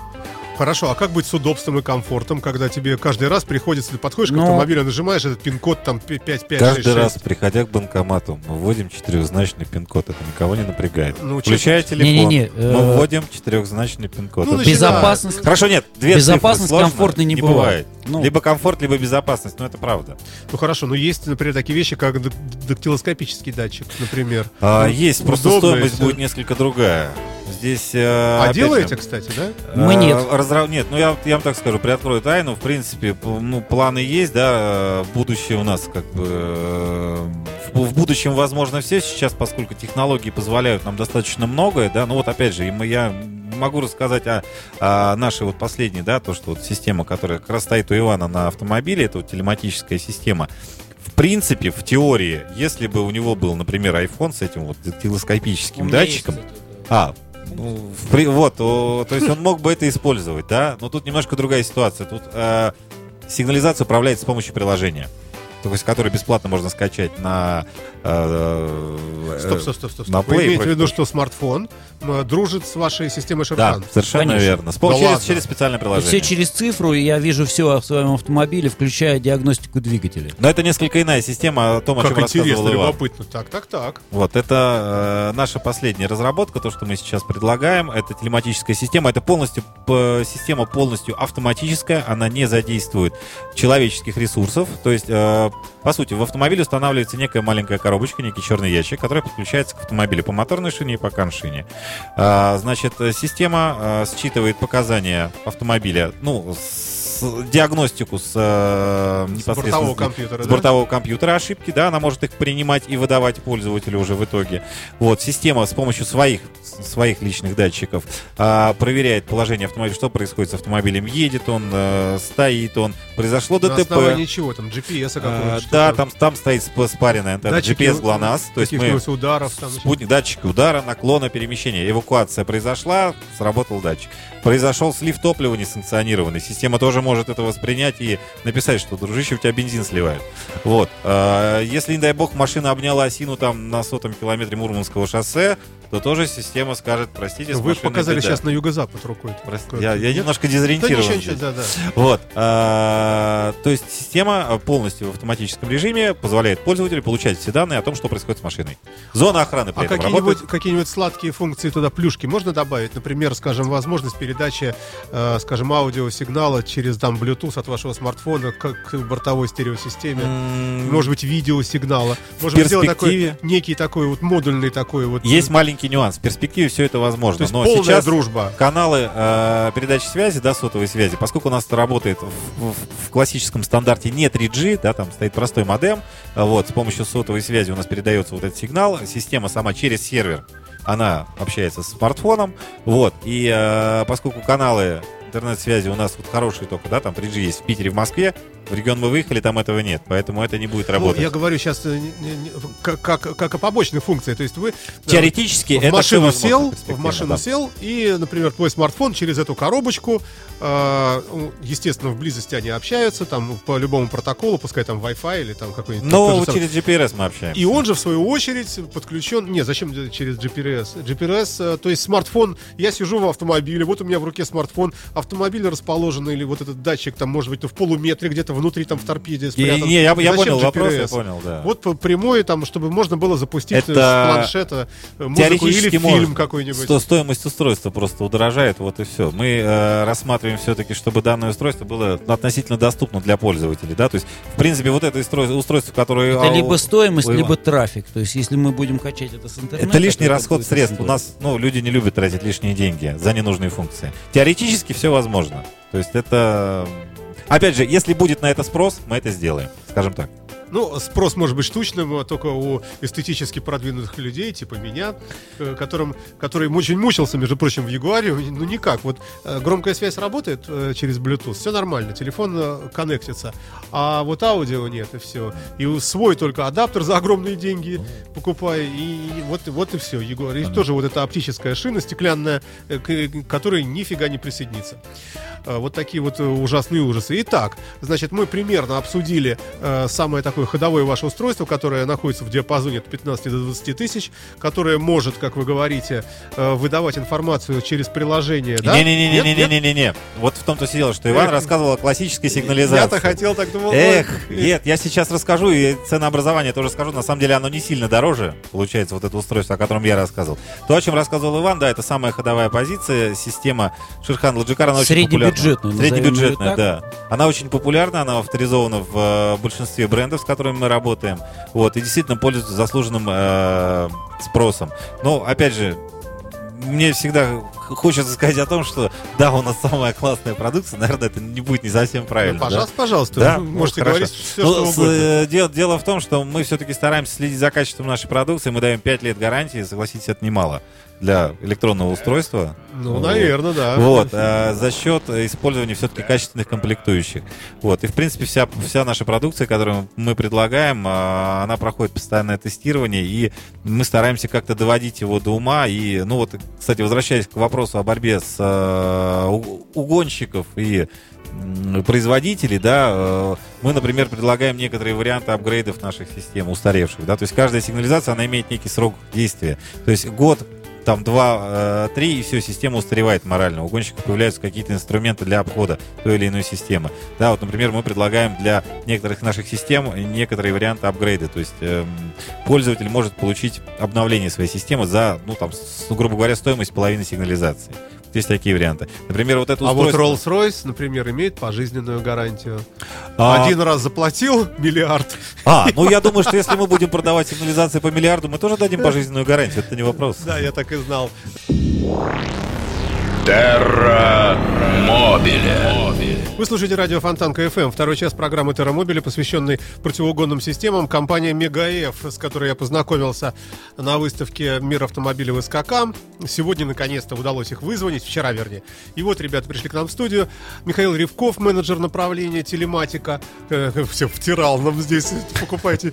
Хорошо, а как быть с удобством и комфортом, когда тебе каждый раз приходится, ты подходишь к Ну- автомобилю, нажимаешь этот пин-код там 5566. Каждый раз, приходя к банкомату, мы вводим четырехзначный пин-код. Это никого не напрягает. Ну, Включая телефон, Не-не-не, э, мы вводим четырехзначный пин-код. Ну. Безопасность. Хорошо, нет, две Безопасность сложно, комфортной не бывает. Ну. Либо комфорт, либо безопасность, но это правда. Ну хорошо, но есть, например, такие вещи, как дак- дактилоскопический датчик, например. А, Ну, есть, просто стоимость будет несколько другая. Здесь... э, А делаете, же, кстати, да? Мы э, нет. разра- Нет, ну я, я вам так скажу, приоткрою тайну. В принципе, ну, планы есть, да, э, будущее у нас как бы... В, в будущем, возможно, все сейчас, поскольку технологии позволяют нам достаточно многое, да, ну вот опять же, и мы- я могу рассказать о, о нашей вот последней, да, то, что вот система, которая как раз стоит у Ивана на автомобиле, это вот телематическая система, в принципе, в теории, если бы у него был, например, iPhone с этим вот телескопическим датчиком, а, ну, в при- вот, о, то есть он мог бы это использовать, да, но тут немножко другая ситуация. Тут э, сигнализация управляется с помощью приложения, то есть которое бесплатно можно скачать на э, Стоп, стоп, стоп, стоп. на стоп. Вы Play имеете в виду, что смартфон дружит с вашей системой Да, Шерхан? совершенно Конечно. верно. С Да через, ладно. через специальное Все приложение. через цифру, и я вижу все в своем автомобиле, включая диагностику двигателя. Но это несколько иная система о том, о Как чем интересно, рассказывал Иван. любопытно. Так, так, так. Вот, это э, наша последняя разработка, то, что мы сейчас предлагаем. Это телематическая система. Это полностью п- система полностью автоматическая. Она не задействует человеческих ресурсов. То есть, э, по сути, в автомобиле устанавливается некая маленькая коробочка, некий черный ящик, который подключается к автомобилю по моторной шине и по коншине. А, значит, система э, считывает показания автомобиля, ну, с диагностику с, э, С бортового компьютера, с да? бортового компьютера ошибки, да, она может их принимать и выдавать пользователю уже в итоге. Вот, система с помощью своих, своих личных датчиков а, проверяет положение автомобиля, что происходит с автомобилем, едет он, э, стоит он, произошло На ДТП. основании чего там? GPS А, какого-то? да, там, там стоит сп- спаренная Датчики, GPS GLONASS, то есть мы ударов там. спутник, датчики удара, наклона, перемещения. Эвакуация произошла, сработал датчик. Произошел слив топлива несанкционированный. Система тоже может это воспринять и написать, что, дружище, у тебя бензин сливают. Вот. А, Если, не дай бог, машина обняла осину там на сотом километре Мурманского шоссе, то тоже система скажет, простите, Вы показали беда». сейчас на юго-запад рукой. Прости, я, я немножко Да дезориентирован. здесь. ничего, да, да. Вот. а, то есть система а, полностью в автоматическом режиме позволяет пользователю получать все данные о том, что происходит с машиной. Зона охраны при А этом какие-нибудь, работает. какие-нибудь сладкие функции туда, плюшки можно добавить? Например, скажем, возможность передачи, э, скажем, аудиосигнала через там Bluetooth от вашего смартфона к, к бортовой стереосистеме. Может быть, видеосигнала. Может быть, сделать такой, некий такой вот модульный такой вот... Есть маленький нюанс. В перспективе все это возможно. То есть но полная сейчас дружба. каналы э, передачи связи, да, сотовой связи, поскольку у нас это работает в, в- в классическом стандарте не 3G, да, там стоит простой модем, вот, с помощью сотовой связи у нас передается вот этот сигнал, система сама через сервер, она общается с смартфоном, вот, и э, поскольку каналы интернет-связи у нас вот хорошие только, да, там 3G есть в Питере, в Москве, в регион мы выехали, там этого нет, поэтому это не будет Ну, работать. я говорю сейчас э, не- не- как, как, как о побочной функции. То есть вы э, Теоретически в это машину сел, в машину да. сел, и, например, твой смартфон через эту коробочку, э, ну, естественно, в близости они общаются, там по любому протоколу, пускай там Wi-Fi или там какой-нибудь. Но через GPRS мы общаемся. И он же, в свою очередь, подключен... Не, зачем через GPRS? GPRS, э, то есть смартфон... Я сижу в автомобиле, вот у меня в руке смартфон, автомобиль расположен, или вот этот датчик, там, может быть, в полуметре где-то внутри, там, в торпеде Не, спрятан. не, я, я понял вопрос, я понял, да. Вот по прямой, там, чтобы можно было запустить Это с планшета э, музыку или фильм можно. какой-нибудь. Сто- стоимость устройства просто удорожает, вот и все. Мы э, рассматриваем все-таки, чтобы данное устройство было относительно доступно для пользователей, да, то есть, в принципе, вот это устройство, устройство которое... Это а, либо стоимость, Ивана. либо трафик. То есть, если мы будем качать это с интернета... Это лишний то расход средств. У нас, ну, люди не любят тратить лишние деньги за ненужные функции. Теоретически все возможно. То есть это... Опять же, если будет на это спрос, мы это сделаем, скажем так. Ну, спрос может быть штучным, только у эстетически продвинутых людей, типа меня, э, которым, который очень мучился, между прочим, в Ягуаре. Ну, никак. Вот э, громкая связь работает э, через Bluetooth, все нормально, телефон коннектится. А вот аудио нет, и все. И свой только адаптер за огромные деньги покупай, и, вот, вот и все. Ягуар. И тоже вот эта оптическая шина стеклянная, к которой нифига не присоединится. Вот такие вот ужасные ужасы. Итак, значит, мы примерно обсудили самое такое ходовое ваше устройство, которое находится в диапазоне от 15 до 20 тысяч, которое может, как вы говорите, э, выдавать информацию через приложение. да? Нет? Нет? Не-не-не-не-не-не-не. Вот в том-то все дело, что Иван Эх. рассказывал о классической сигнализации. Я-то хотел так думал. Эх, нет, я сейчас расскажу, и ценообразование тоже скажу. На самом деле оно не сильно дороже, получается, вот это устройство, о котором я рассказывал. То, о чем рассказывал Иван, да, это самая ходовая позиция, система Шерхан Ладжикар, она очень популярна. Среднебюджетная, Среднебюджетная, да. Она очень популярна, она авторизована в э, большинстве брендов, с которыми мы работаем. Вот, и действительно пользуется заслуженным э, спросом. Но, опять же, мне всегда хочется сказать о том, что да, у нас самая классная продукция, наверное, это не будет не совсем Ну, правильно. да? пожалуйста, пожалуйста. Да, Вы ну, можете хорошо. говорить все, Ну, что с- угодно. э, дело, дело в том, что мы все-таки стараемся следить за качеством нашей продукции. Мы даем 5 лет гарантии, согласитесь, это немало для электронного устройства. Ну, Вот. наверное, да. Вот, э, за счет использования все-таки качественных комплектующих. Вот, и в принципе вся, вся наша продукция, которую мы предлагаем, э, она проходит постоянное тестирование, и мы стараемся как-то доводить его до ума. И, ну вот, кстати, возвращаясь к вопросу о борьбе с э, угонщиков и производителей, да, э, мы, например, предлагаем некоторые варианты апгрейдов наших систем, устаревших, да, то есть каждая сигнализация, она имеет некий срок действия, то есть год там два, э, три, и все, система устаревает морально. У гонщиков появляются какие-то инструменты для обхода той или иной системы. Да, вот, например, мы предлагаем для некоторых наших систем некоторые варианты апгрейда. То есть эм, пользователь может получить обновление своей системы за, ну, там, с- грубо говоря, стоимость половины сигнализации. Есть такие варианты. Например, вот это А вот устройство... Rolls-Royce, например, имеет пожизненную гарантию. А, Один раз заплатил миллиард. А, ну я думаю, что если мы будем продавать сигнализации по миллиарду, мы тоже дадим пожизненную гарантию, это не вопрос. Да, я так и знал. Терра Мобиле. Вы слушаете радио Фонтанка FM. Второй час программы Терра Мобиле, посвященный противоугонным системам. Компания Мегаэф, с которой я познакомился на выставке «Мир автомобилей в СКК». Сегодня, наконец-то, удалось их вызвонить, вчера, вернее. И вот ребята пришли к нам в студию. Михаил Ревков, менеджер направления телематика. Э, Все втирал нам здесь, покупайте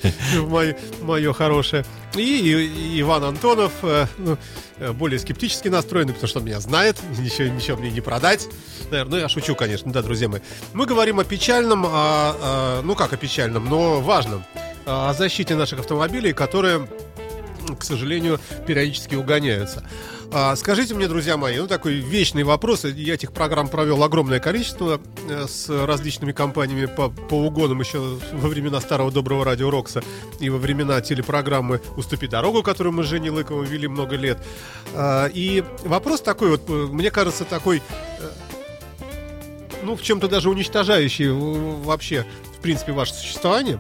мое хорошее. И, Иван Антонов, э, ну, э, более скептически настроенный, потому что он меня знает, ничего, ничего мне не продать. Наверное, ну я шучу, конечно, да, друзья мои. Мы говорим о печальном, о- о- ну как о печальном, но важном, о защите наших автомобилей, которые, к сожалению, периодически угоняются. А, скажите мне, друзья мои, ну такой вечный вопрос, я этих программ провел огромное количество э, с различными компаниями по, по угонам еще во времена старого доброго радио Рокса и во времена телепрограммы «Уступи дорогу», которую мы с Женей Лыковым вели много лет. А, и вопрос такой, вот, э, мне кажется, такой э, ну, в чем-то даже уничтожающий вообще, в принципе, ваше существование.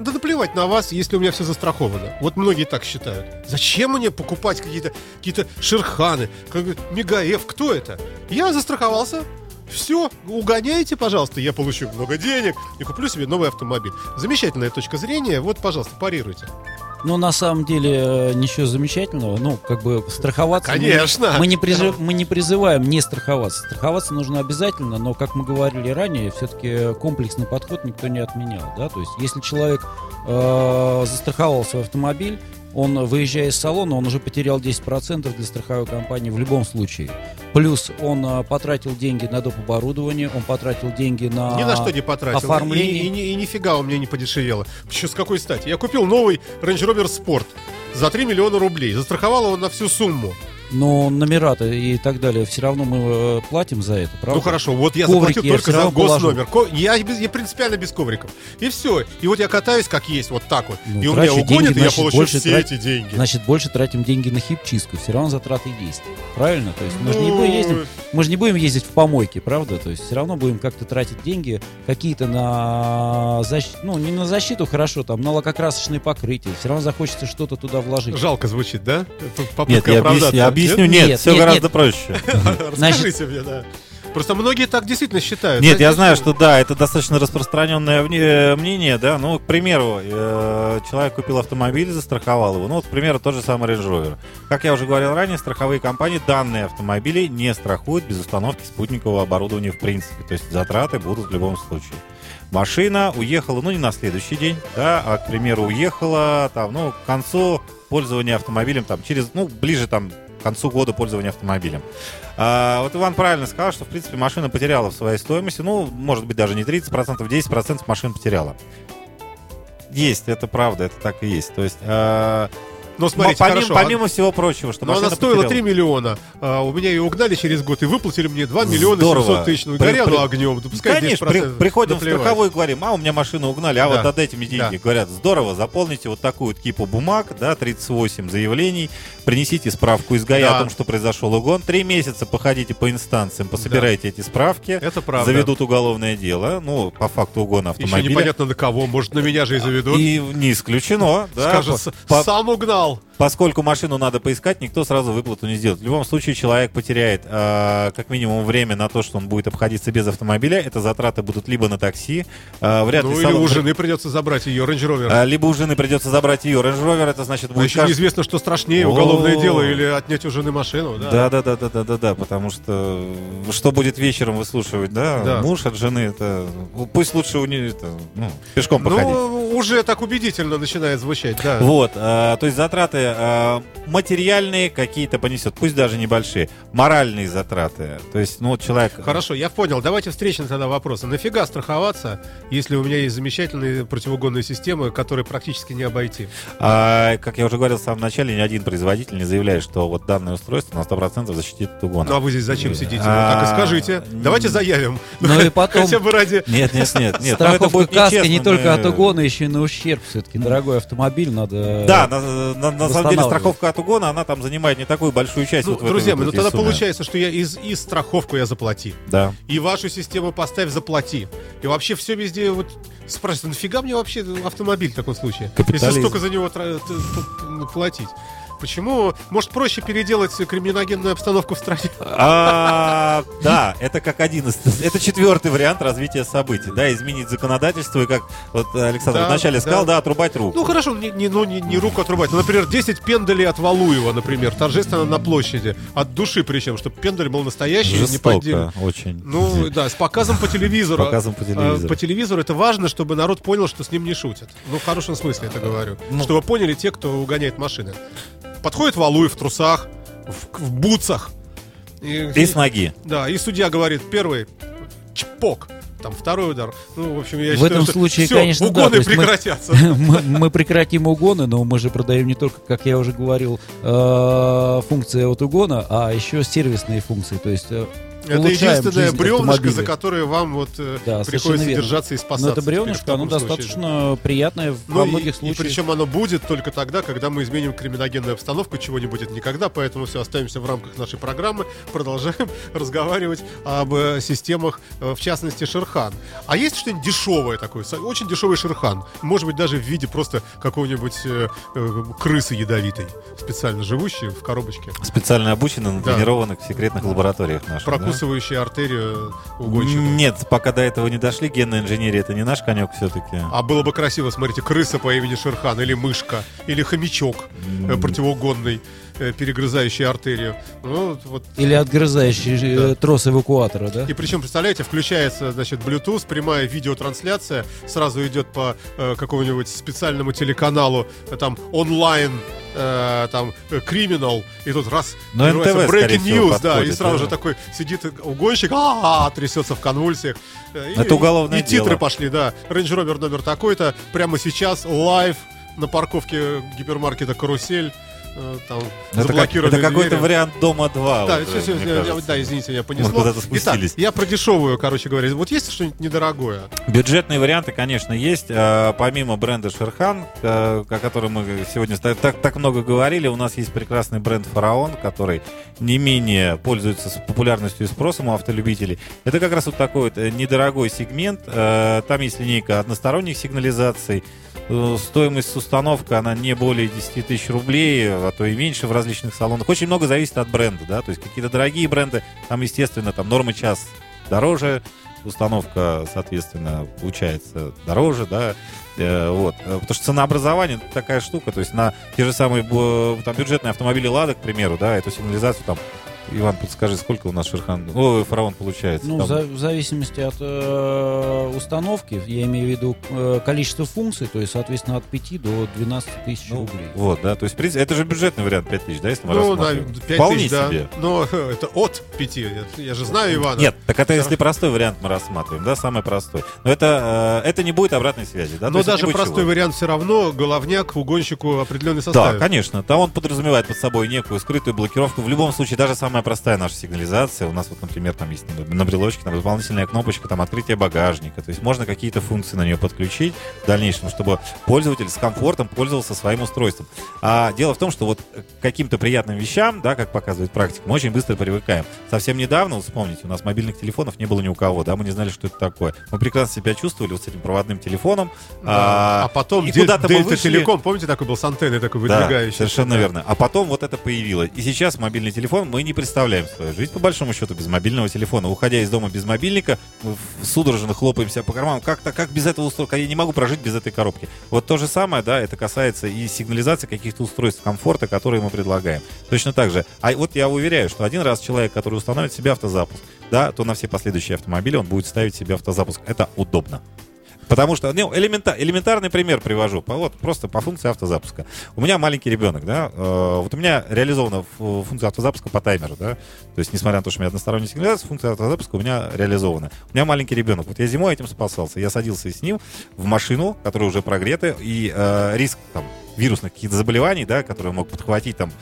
Да наплевать на вас, если у меня все застраховано. Вот многие так считают. Зачем мне покупать какие-то какие шерханы, как, мегаэф, кто это? Я застраховался. Все, угоняйте, пожалуйста, я получу много денег и куплю себе новый автомобиль. Замечательная точка зрения. Вот, пожалуйста, парируйте. Но на самом деле э, ничего замечательного. Ну, как бы страховаться... мы не- Конечно. Мы не, призыв- мы не призываем не страховаться. Страховаться нужно обязательно, но, как мы говорили ранее, все-таки комплексный подход никто не отменял. Да? То есть, если человек э, застраховал свой автомобиль, он, выезжая из салона, он уже потерял 10% для страховой компании в любом случае. Плюс он э, потратил деньги на доп. оборудование, он потратил деньги на... Ни на что не потратил. оформление. И, и, ни- и нифига у меня не подешевело. С какой стати? Я купил новый Range Rover Sport за 3 миллиона рублей. Застраховал его на всю сумму. Но номера-то и так далее, все равно мы э, платим за это, правда? Ну хорошо, вот я Коврики заплатил я только всё за положу. госномер. Ко- Я, я принципиально без ковриков. И все. И вот я катаюсь как есть, вот так вот. Ну, и у меня угонят, деньги, и я значит, получу больше все трать- эти деньги. Значит, больше тратим деньги на хипчистку. Все равно затраты есть. Правильно? То есть мы же не Ну, будем ездить, мы же не будем ездить в помойке, правда? То есть все равно будем как-то тратить деньги какие-то на защиту, ну не на защиту, хорошо, там на лакокрасочные покрытия. Все равно захочется что-то туда вложить. Жалко звучит, да? Попытка Нет, я объясню, я объясню, Нет, нет, все нет, гораздо нет. проще. Расскажите мне, да. Просто многие так действительно считают. Нет, Знаете, я знаю, что да, это достаточно распространенное э, мнение, да. Ну, к примеру, э, человек купил автомобиль, застраховал его. Ну, вот, к примеру, тот же самый Range Rover. Как я уже говорил ранее, страховые компании данные автомобили не страхуют без установки спутникового оборудования в принципе. То есть затраты будут в любом случае. Машина уехала, ну, не на следующий день, да, а, к примеру, уехала там, ну, к концу пользования автомобилем, там, через, ну, ближе там к концу года пользования автомобилем. А, вот Иван правильно сказал, что, в принципе, машина потеряла в своей стоимости, ну, может быть, даже не 30%, 10% машин потеряла. Есть, это правда, это так и есть. То есть, а, Но смотрите, помимо, хорошо, помимо всего прочего, что Но она стоила потеряла. 3 миллиона. А, у меня ее угнали через год и выплатили мне 2 миллиона Здорово. 700 тысяч. Ну, При- горело при- огнем. Да пускай Конечно, 10%. при- приходим Да в страховую и говорим, а у меня машину угнали, а Да. вот отдайте мне деньги. Да. Говорят, здорово, заполните вот такую вот кипу бумаг, да, 38 заявлений, принесите справку из ГАИ Да. о том, что произошел угон, три месяца походите по инстанциям, пособирайте эти справки, Это правда. заведут уголовное дело, ну, по факту угона Еще автомобиля. непонятно на кого. Может, на меня же и заведут. И не исключено, да, Скажут, по- «С- по- сам угнал. well. Поскольку машину надо поискать, никто сразу выплату не сделает. В любом случае человек потеряет э, как минимум время на то, что он будет обходиться без автомобиля. Это затраты будут либо на такси, э, вряд Ну ли или салон- у жены придется забрать ее Range Rover. А, либо у жены придется забрать ее Range Rover, это значит А будет еще неизвестно, что страшнее, уголовное дело или отнять у жены машину. Да. Да, да, да, да, да, да, да, потому что э, что будет вечером выслушивать, да, муж от жены, это ну, пусть лучше у нее это, ну, пешком походить. Ну, уже так убедительно начинает звучать, да. Вот, э, то есть затраты э, материальные какие-то понесет, пусть даже небольшие, моральные затраты. То есть, ну, вот человек... Хорошо, я понял. Давайте встречным тогда вопросом. Нафига страховаться, если у меня есть замечательные противоугонные системы, которые практически не обойти? А, как я уже говорил в самом начале, ни один производитель не заявляет, что вот данное устройство на 100% защитит от угона. Ну а вы здесь зачем сидите? Вот А, так и скажите. Давайте заявим. Ну и потом Хотя бы ради... Нет, нет, нет, нет. ну, страховка нечестно, не только от угона, еще и на ущерб. Все-таки дорогой автомобиль надо... Да, на, на- на самом деле страховка от угона, она там занимает не такую большую часть. Ну, вот друзья ну тогда получается, что я из, и страховку я заплати. Да. И вашу систему поставь, заплати. И вообще все везде вот спрашивают, нафига мне вообще автомобиль в таком случае? Если столько за него тра- т- т- платить. Почему? Может, проще переделать криминогенную обстановку в стране? А, да, это как один из... Это четвертый вариант развития событий. Да, изменить законодательство, и как вот Александр Да, вначале сказал, да. да, отрубать руку. Ну хорошо, не, не- ну, не, не руку отрубать. Ну, например, 10 пендалей от Валуева, например, торжественно на площади. От души причем, чтобы пендаль был настоящий, не поддельный. Жестоко, очень. Ну да, с показом по телевизору. Показом по А, телевизору. По телевизору это важно, чтобы народ понял, что с ним не шутят. Ну, в хорошем смысле это говорю. Ну. Чтобы поняли те, кто угоняет машины. Подходит Валуев в трусах, в, в бутсах. И, И с ноги. Да, и судья говорит, первый чпок, там второй удар. Ну, в общем, я В считаю, этом что случае, всё, конечно, да, угоны мы- прекратятся. мы, мы прекратим угоны, но мы же продаем не только, как я уже говорил, э, функции от угона, а еще сервисные функции. То есть э, Это единственное жизнь бревнышко, за которое вам вот э, Да, приходится держаться и Но спасаться. это теперь в бревнышко, оно случае. достаточно приятное Ну, во и- многих и, случаях. причем оно будет только тогда, когда мы изменим криминогенную обстановку, чего не будет никогда, поэтому все, остаемся в рамках нашей программы, продолжаем разговаривать об э, системах, э, в частности, Шерхан. А есть что-нибудь дешевое такое, очень дешевый Шерхан, может быть, даже в виде просто какого-нибудь э, э, крысы ядовитой, специально живущей в коробочке, Специально обучены, Да. натренированных в секретных лабораториях наших. да? Прокусывающей артерию угонщика. Нет, пока до этого не дошли, генная инженерия это не наш конек все-таки. А было бы красиво, смотрите, крыса по имени Шерхан, или мышка, или хомячок э, противоугонный, э, перегрызающий артерию. Ну, вот. Или отгрызающий э, Да. трос эвакуатора, да? И причем, представляете, включается, значит, Bluetooth, прямая видеотрансляция, сразу идет по э, какому-нибудь специальному телеканалу, э, там, онлайн, э, там, криминал, и тут раз, Ну, прерывается НТВ, breaking всего, news, да, и подходит, сразу да. же такой сидит угонщик, а трясется в конвульсиях. И- Это уголовное И титры дело. пошли, да. Range Rover номер такой-то, прямо сейчас, live, на парковке гипермаркета «Карусель», там, Это, как- заблокированы это какой-то вариант дома 2. Да, вот, всё, мне я- я- да, извините, меня понесло. Мы куда-то Итак, я про дешевую, короче говоря. Вот есть что-нибудь недорогое? Бюджетные варианты, конечно, есть. А, Помимо бренда Шерхан, э, о котором мы сегодня так, так много говорили, у нас есть прекрасный бренд Фараон, который не менее пользуется популярностью и спросом у автолюбителей. Это как раз вот такой вот э, недорогой сегмент. Э, Там есть линейка односторонних сигнализаций. Э, стоимость установки, она не более 10 тысяч рублей, а то и меньше в различных салонах. Очень много зависит от бренда, да, то есть какие-то дорогие бренды, там, естественно, там нормы час дороже, установка, соответственно, получается дороже, да, Э, вот. Э, потому что ценообразование такая штука, то есть на те же самые там, бюджетные автомобили Лада, к примеру, да, эту сигнализацию там Иван, подскажи, сколько у нас Шерхан, о, фараон получается? Ну, там... за, в зависимости от э, установки, я имею в виду э, количество функций, то есть, соответственно, от 5 до 12 тысяч ну, рублей. Вот, да, то есть, в принципе, это же бюджетный вариант 5 тысяч, да, если мы ну, рассматриваем? Да, 5 Вполне тысяч, да. себе. Но это от 5, я же знаю Ивана. Нет, так это если простой вариант мы рассматриваем, да, самый простой. Но это, э, это не будет обратной связи, да? Но даже простой чего. вариант все равно, головняк угонщику определенный состав. Да, конечно, там он подразумевает под собой некую скрытую блокировку. В любом случае, даже самая простая наша сигнализация. У нас вот, например, там есть на брелочке там дополнительная кнопочка, там открытие багажника. То есть можно какие-то функции на нее подключить в дальнейшем, чтобы пользователь с комфортом пользовался своим устройством. А дело в том, что вот каким-то приятным вещам, да, как показывает практика, мы очень быстро привыкаем. Совсем недавно, вот вспомните, у нас мобильных телефонов не было ни у кого, да, мы не знали, что это такое. Мы прекрасно себя чувствовали вот с этим проводным телефоном. Да. А, а потом и куда-то мы вышли... Телеком, помните, такой был с антенной такой выдвигающий. Да, совершенно да. верно. А потом вот это появилось. И сейчас мобильный телефон мы не представляем свою жизнь по большому счету без мобильного телефона. Уходя из дома без мобильника, судорожно хлопаемся по карманам. Как-то, как без этого устройства? Я не могу прожить без этой коробки. Вот то же самое, да, это касается и сигнализации каких-то устройств комфорта, которые мы предлагаем. Точно так же. А вот я уверяю, что один раз человек, который установит себе автозапуск, да, то на все последующие автомобили он будет ставить себе автозапуск. Это удобно. Потому что, ну, элемента, элементарный пример привожу. Вот просто по функции автозапуска. У меня маленький ребенок, да. Э, вот у меня реализована функция автозапуска по таймеру, да. То есть, несмотря на то, что у меня односторонняя сигнализация, функция автозапуска у меня реализована. У меня маленький ребенок. Вот я зимой этим спасался. Я садился с ним в машину, которая уже прогрета, и э, риск там вирусных каких-то заболеваний, да, которые мог подхватить там,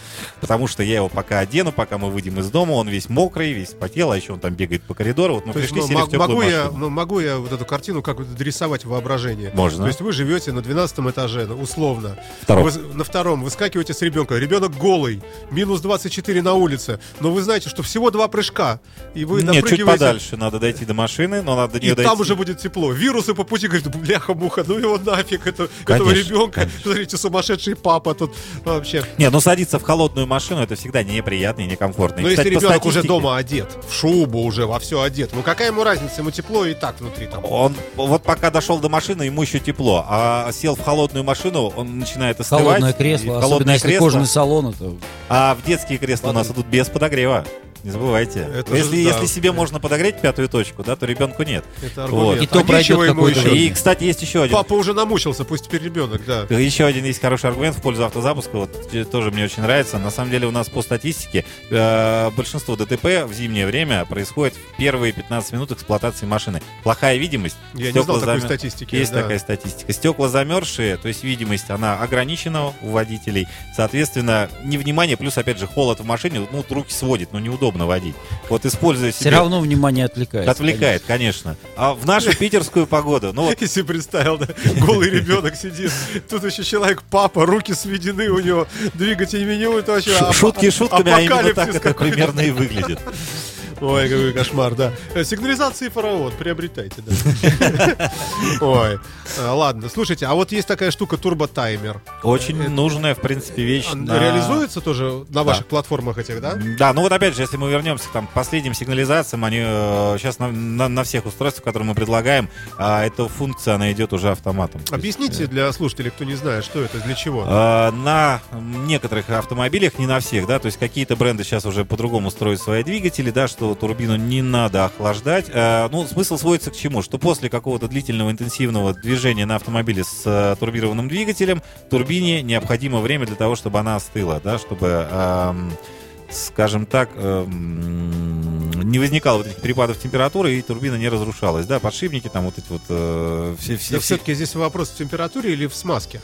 потому что я его пока одену, пока мы выйдем из дома, он весь мокрый, весь потел, а еще он там бегает по коридору. Вот мы То пришли, есть, ну, сели могу, я, ну, могу я вот эту картину как вот дорисовать воображение? Можно. То есть вы живете на 12 этаже, ну, условно. Втором. Вы, на втором выскакиваете с ребенком. Ребенок голый, минус 24 на улице. Но вы знаете, что всего два прыжка. И вы Нет, чуть подальше надо дойти до машины, но надо до нее И дойти. там уже будет тепло. Вирусы по пути говорят, бляха-муха, ну его нафиг, это, конечно, этого ребенка. Конечно. Смотрите, сумасшедший папа тут вообще. Не, ну садиться в холодную машину это всегда неприятно и некомфортно. Но и, если ребенок статистике... уже дома одет, в шубу уже, во все одет, ну какая ему разница, ему тепло и так внутри там. Он вот пока дошел до машины, ему еще тепло, а сел в холодную машину, он начинает остывать. Холодное кресло, холодное особенно кресло. кожаный салон. Это... А в детские кресла Потом... у нас идут без подогрева. Не забывайте. Это если, же, если да. себе можно подогреть пятую точку, да, то ребенку нет. Это аргумент. Вот. И то а пройдет ему еще. И, кстати, есть еще один. Папа уже намучился, пусть теперь ребенок, да. Еще один есть хороший аргумент в пользу автозапуска. Вот тоже мне очень нравится. На самом деле у нас по статистике э, большинство ДТП в зимнее время происходит в первые 15 минут эксплуатации машины. Плохая видимость. Я не знал такой статистики. Есть да. такая статистика. Стекла замерзшие, то есть видимость, она ограничена у водителей. Соответственно, невнимание, плюс, опять же, холод в машине, ну, руки сводит, но неудобно водить. Вот используя себе... Все равно внимание отвлекает. Отвлекает, конечно. конечно. А в нашу питерскую погоду, ну вот... Если представил, да, голый ребенок сидит, тут еще человек, папа, руки сведены у него, двигатель меню, это вообще... Шутки шутками, а именно так это примерно и выглядит. Ой, какой кошмар, да. Э, сигнализации фараон, приобретайте, да. Ой, э, ладно, слушайте, а вот есть такая штука турботаймер. Очень нужная, в принципе, вещь. Реализуется тоже на ваших платформах этих, да? Да, ну вот опять же, если мы вернемся там, к последним сигнализациям, они э, сейчас на, на, всех устройствах, которые мы предлагаем, э, эта функция, она идет уже автоматом. Объясните для слушателей, кто не знает, что это, для чего? Э, на некоторых автомобилях, не на всех, да, то есть какие-то бренды сейчас уже по-другому строят свои двигатели, да, что турбину не надо охлаждать. Э, ну, смысл сводится к чему? Что после какого-то длительного интенсивного движения на автомобиле с э, турбированным двигателем турбине необходимо время для того, чтобы она остыла, да, чтобы, скажем так, эм, не возникало вот этих перепадов температуры и турбина не разрушалась, да, подшипники там вот эти вот э, все, все. Да все... все-таки здесь вопрос в температуре или в смазке?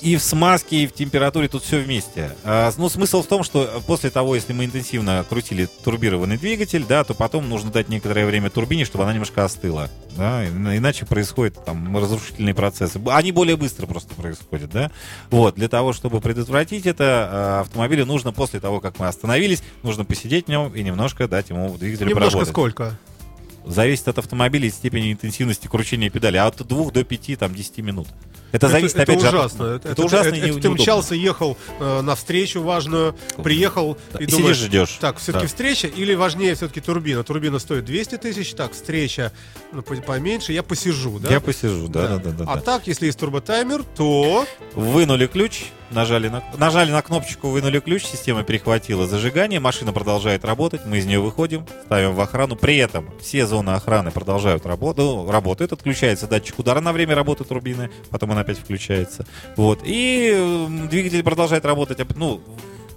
И в смазке, и в температуре тут все вместе. А, ну, смысл в том, что после того, если мы интенсивно крутили турбированный двигатель, да, то потом нужно дать некоторое время турбине, чтобы она немножко остыла. Да, иначе происходят там разрушительные процессы. Они более быстро просто происходят, да. Вот, для того, чтобы предотвратить это, а, автомобилю нужно после того, как мы остановились, нужно посидеть в нем и немножко дать ему двигатель немножко поработать. сколько? Зависит от автомобиля и степени интенсивности кручения педали. А от 2 до 5, там, 10 минут. Это, зависит, это опять же, от- ужасно. Это, Это, ужасно это- и это ты мчался, ехал э, на встречу важную, приехал Да, и, и думаешь, сидишь, ждешь. так, все-таки Да. встреча или важнее все-таки турбина? Турбина стоит 200 тысяч, так, встреча ну, по- поменьше, я посижу, да? Я посижу, да, да, да, да. а да. так, если есть турботаймер, то Вынули ключ, нажали на, нажали на кнопочку, вынули ключ, система перехватила зажигание, машина продолжает работать, мы из нее выходим, ставим в охрану. При этом все зоны охраны продолжают работать, ну, работает, отключается датчик удара на время работы турбины, потом он опять включается. Вот. И двигатель продолжает работать. Ну,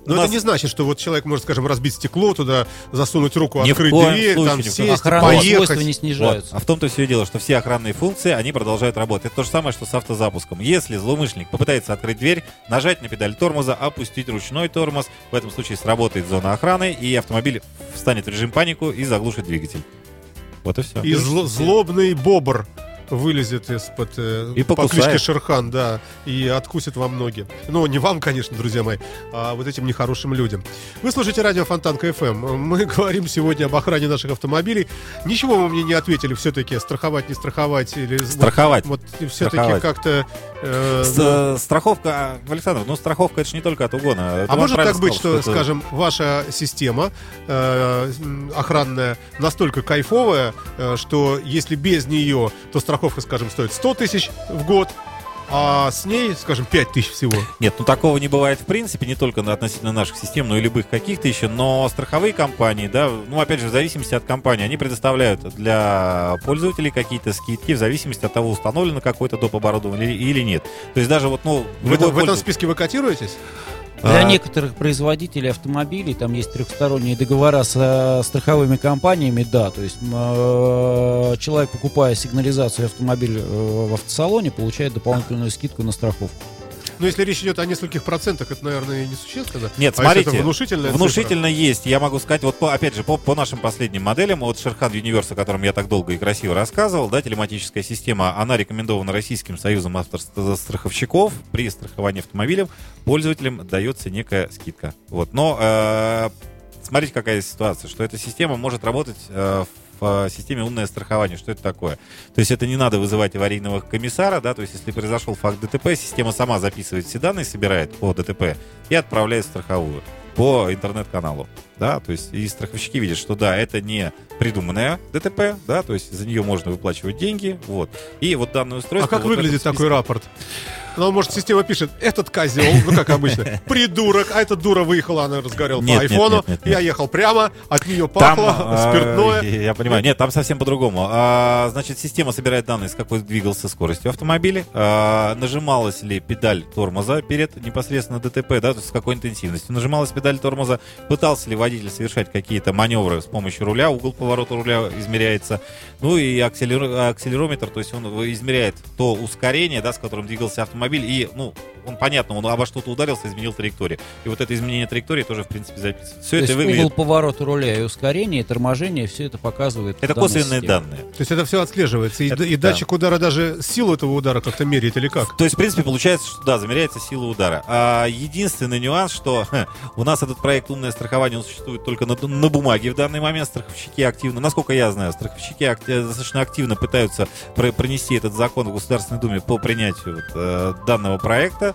Но нас- это не значит, что вот человек может, скажем, разбить стекло туда, засунуть руку, Ни открыть дверь, случае, там сесть, Охранные свойства поехать. не Вот. снижаются. А в том-то все и дело, что все охранные функции, они продолжают работать. Это то же самое, что с автозапуском. Если злоумышленник попытается открыть дверь, нажать на педаль тормоза, опустить ручной тормоз, в этом случае сработает зона охраны, и автомобиль встанет в режим панику и заглушит двигатель. Вот и все. И зло- злобный бобр вылезет из-под э, И по покусает. Шерхан, да, и откусит вам ноги. Ну, не вам, конечно, друзья мои, а вот этим нехорошим людям. Вы слушаете радио Фонтан КФМ. Мы говорим сегодня об охране наших автомобилей. Ничего вы мне не ответили все-таки, страховать, не страховать или... Страховать. Вот, все-таки Страховать. как-то... э, С- ну, э, страховка, Александр, ну страховка это же не только от угона. Это А может так быть, сказал, что, это- скажем, ваша система э, охранная настолько кайфовая, э, что если без нее, то страховка, скажем, стоит 100 тысяч в год, а с ней, скажем, 5 тысяч всего. Нет, ну такого не бывает в принципе, не только на- относительно наших систем, но и любых каких-то еще. Но страховые компании, да, ну опять же, в зависимости от компании, они предоставляют для пользователей какие-то скидки в зависимости от того, установлено какое-то доп. оборудование или, или нет. То есть даже вот, ну, В, этом- в этом списке вы котируетесь? Для А, некоторых производителей автомобилей там есть трехсторонние договора со страховыми компаниями, да, то есть э, человек, покупая сигнализацию автомобиля э, в автосалоне, получает дополнительную скидку на страховку. Но если речь идет о нескольких процентах, это, наверное, несущественно. Нет, А смотрите, это внушительная цифра? Внушительно есть. Я могу сказать, вот по, опять же, по, по нашим последним моделям, вот Шерхан Universe, о котором я так долго и красиво рассказывал, да, телематическая система, она рекомендована Российским союзом автостраховщиков. При страховании автомобилем пользователям дается некая скидка. Вот. Но э, смотрите, какая ситуация, что эта система может работать э, в э, системе умное страхование. Что это такое? То есть это не надо вызывать аварийного комиссара, да, то есть если произошел факт ДТП, система сама записывает все данные, собирает по ДТП и отправляет страховую по интернет-каналу, да, то есть и страховщики видят, что да, это не придуманное ДТП, да, то есть за нее можно выплачивать деньги, вот. И вот данное устройство... А как вот выглядит списке- такой рапорт? Ну, может, система пишет, этот козел, ну, как обычно, придурок, а эта дура выехала, она разговаривала по айфону, нет, нет, нет. я ехал прямо, от нее Там, пахло, э, спиртное. Я понимаю. Нет, там совсем по-другому. А, значит, система собирает данные, с какой двигался скоростью автомобиля, а, нажималась ли педаль тормоза перед непосредственно ДТП, да, то есть с какой интенсивностью. Нажималась педаль тормоза, пытался ли водитель совершать какие-то маневры с помощью руля, угол поворота руля измеряется. Ну и акселер- акселерометр, то есть он измеряет то ускорение, да, с которым двигался автомобиль, и, ну, он понятно, он обо что-то ударился, изменил траекторию. И вот это изменение траектории тоже, в принципе, записывается. Все То это есть выглядит... угол поворота руля и ускорение, и торможение, все это показывает. Это косвенные система. данные. То есть это все отслеживается. И, Это и да. датчик удара даже силу этого удара как-то меряет или как? То есть, в принципе, получается, что да, замеряется сила удара. А единственный нюанс, что ха, у нас этот проект «Умное страхование» он существует только на, на бумаге в данный момент. Страховщики активно, насколько я знаю, страховщики ак- э, достаточно активно пытаются про- пронести этот закон в Государственной Думе по принятию вот, э, данного проекта.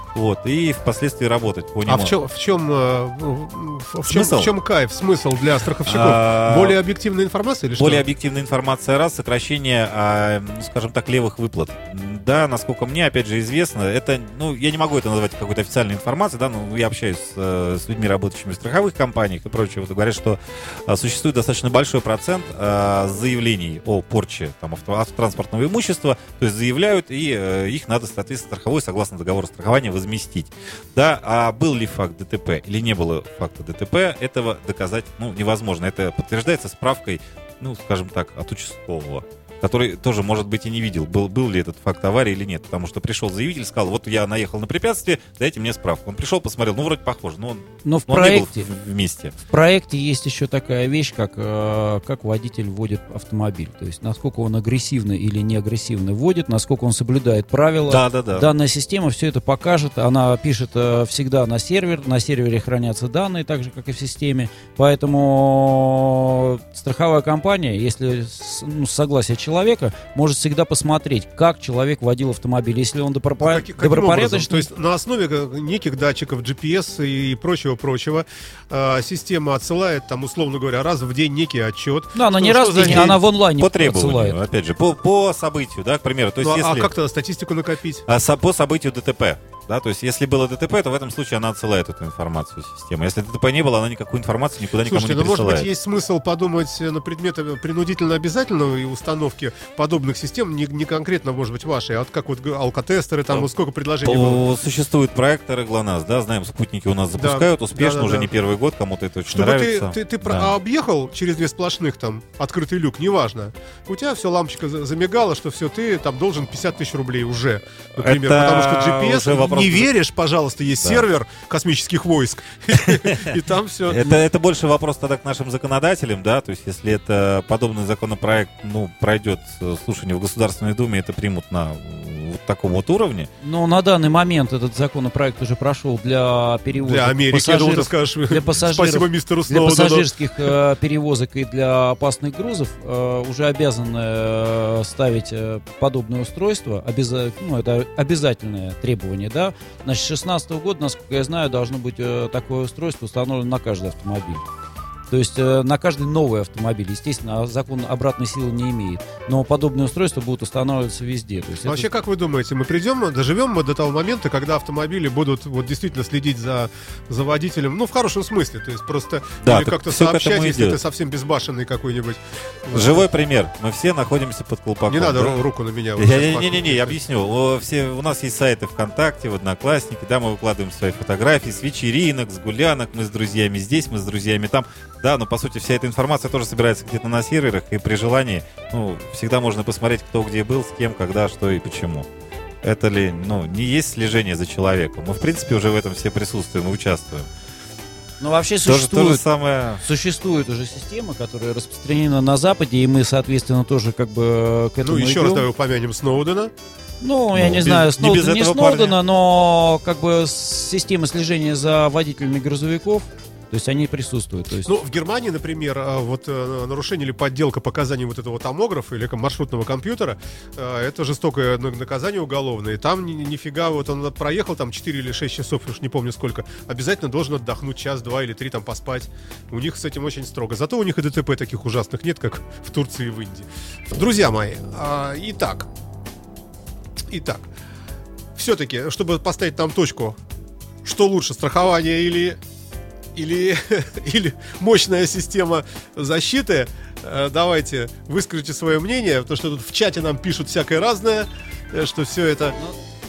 Вот, и впоследствии работать по нему. А в чем, в чем, э, в, чем, Смысл? в чем кайф, смысл для страховщиков? А, Более объективная информация или что? Более объективная информация раз, сокращение, а, скажем так, левых выплат. Да, насколько мне, опять же, известно, это, ну, я не могу это назвать какой-то официальной информацией, да, но я общаюсь с, э, с людьми, работающими в страховых компаниях и прочее, вот, говорят, что а, существует достаточно большой процент а, заявлений о порче там, авто- автотранспортного имущества, то есть заявляют, и э, их надо, соответственно, страховой, согласно договору страхования, возместить. Да, а был ли факт ДТП или не было факта ДТП, этого доказать, ну, невозможно. Это подтверждается справкой, ну, скажем так, от участкового. Который тоже, может быть, и не видел, был, был ли этот факт аварии или нет. Потому что пришел заявитель, сказал, вот я наехал на препятствие, дайте мне справку. Он пришел, посмотрел, ну, вроде похоже, но он, Но в но он не был проекте, вместе. в проекте есть еще такая вещь, как, э, как водитель водит автомобиль. То есть, насколько он агрессивно или не агрессивно водит, насколько он соблюдает правила. Да, да, да. Данная система все это покажет. Она пишет э, всегда на сервер. На сервере хранятся данные, так же, как и в системе. Поэтому страховая компания, если ну, с согласия человека, может всегда посмотреть, как человек водил автомобиль. Если он добропо- Каки- каким образом? добропорядочный, То есть на основе неких датчиков GPS и прочего-прочего э, система отсылает, там, условно говоря, раз в день некий отчет. Ну, она Что- не раз в день, день? она в онлайне По требованию, отсылает. опять же, по, по событию, да, к примеру. То есть, Ну, а если... как тогда статистику накопить? А со- по событию ДТП. Да, то есть, если было ДТП, то в этом случае она отсылает эту информацию в систему. Если ДТП не было, она никакую информацию никуда никому Слушайте, не ну может присылает. быть есть смысл подумать э, на предмет э, принудительно обязательной установки подобных систем, не, не конкретно, может быть, вашей, а вот как вот алкотестеры, там Ну, вот сколько предложений было. Существуют проекторы ГЛОНАСС, да, знаем, спутники у нас запускают успешно, да, уже да. не первый год, кому-то это очень Чтобы ты, нравится. ты, ты про- Да. объехал через две сплошных, там, открытый люк, неважно. У тебя все, лампочка за- замигала, что все, ты там должен 50 тысяч рублей уже, например. Это потому что GPS, уже вопрос- не веришь, пожалуйста, есть Да. сервер космических войск. И там все. Это, это больше вопрос тогда к нашим законодателям, да, то есть если это подобный законопроект, ну, пройдет э, слушание в Государственной Думе, это примут на вот таком вот уровне. Но на данный момент этот законопроект уже прошел для перевозок Для Америки, я думал, ты пассажиров, скажешь, для пассажиров, спасибо мистеру для Сноудену. пассажирских э, перевозок и для опасных грузов э, уже обязаны э, ставить э, подобное устройство. Обяза- ну, это обязательное требование, да. Значит, с 2016 года, насколько я знаю, должно быть э, такое устройство установлено на каждый автомобиль. То есть э, на каждый новый автомобиль. Естественно, закон обратной силы не имеет. Но подобные устройства будут устанавливаться везде. То есть это- Вообще, как вы думаете, мы придем, доживем мы до того момента, когда автомобили будут вот действительно следить за, за водителем, ну, в хорошем смысле, то есть просто Да, как-то сообщать, если идет. ты совсем безбашенный какой-нибудь. Живой пример. Мы все находимся под колпаком. Не надо да? ру- руку на меня. Не-не-не, я объясню. Все, у нас есть сайты ВКонтакте, в Одноклассники, да, мы выкладываем свои фотографии с вечеринок, с гулянок, мы с друзьями здесь, мы с друзьями там. Да, но по сути вся эта информация тоже собирается где-то на серверах, и при желании, ну, всегда можно посмотреть, кто где был, с кем, когда, что и почему. Это ли, ну, не есть слежение за человеком. Мы, в принципе, уже в этом все присутствуем и участвуем. Но вообще То же, то же существует самое... Существует уже система, которая распространена на Западе, и мы, соответственно, тоже как бы к этому Ну, еще раз идем. давай упомянем Сноудена. Ну, я Ну, не без- знаю, не Сноуден, не, этого Сноудена, но как бы система слежения за водителями грузовиков, то есть они присутствуют. То есть, Ну, в Германии, например, а, вот э, нарушение или подделка показаний вот этого томографа или маршрутного компьютера, э, это жестокое на- наказание уголовное. И там ни- нифига, вот он проехал там 4 или 6 часов, уж не помню сколько, обязательно должен отдохнуть час, два или три там поспать. У них с этим очень строго. Зато у них и ДТП таких ужасных нет, как в Турции и в Индии. Друзья мои, а, итак, итак, все-таки, чтобы поставить там точку, что лучше, страхование или или, или мощная система защиты. Э, Давайте выскажите свое мнение, потому что тут в чате нам пишут всякое разное, э, что все это...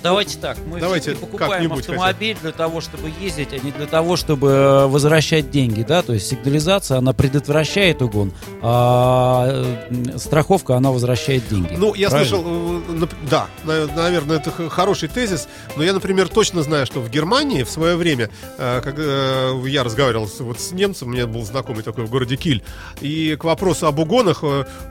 давайте так, мы Давайте покупаем автомобиль для того, чтобы ездить, а не для того, чтобы э, возвращать деньги, да, то есть сигнализация, она предотвращает угон, а э, страховка, она возвращает деньги. Ну, я Правильно? слышал, э, да, на- наверное, это хороший тезис, но я, например, точно знаю, что в Германии в свое время, э, я разговаривал с, вот с немцем, у меня был знакомый такой в городе Киль, и к вопросу об угонах,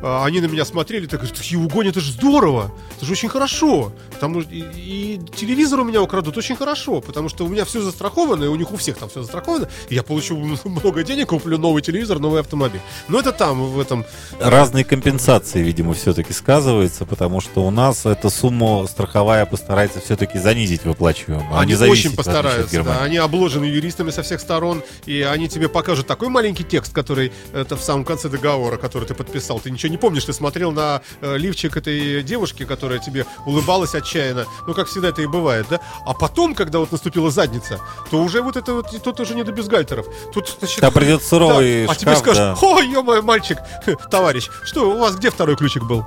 они на меня смотрели, так угоны, это же здорово, это же очень хорошо, потому и, и телевизор у меня украдут очень хорошо, потому что у меня все застраховано, и у них у всех там все застраховано, и я получу много денег, куплю новый телевизор, новый автомобиль. Но это там, в этом Разные компенсации, видимо, все-таки сказывается, потому что у нас эта сумма страховая постарается все-таки занизить выплачиваемую. а Они очень постараются, да. Они обложены юристами со всех сторон, и они тебе покажут такой маленький текст, который это в самом конце договора, который ты подписал. Ты ничего не помнишь, ты смотрел на э, лифчик этой девушки, которая тебе улыбалась отчаянно. Ну, как всегда это и бывает, да? А потом, когда вот наступила задница, то уже вот это вот, тут уже не до бюстгальтеров. Тут, значит, Там придет суровый да, А тебе шкаф, скажут, да. ой, ё мальчик, товарищ, что, у вас где второй ключик был?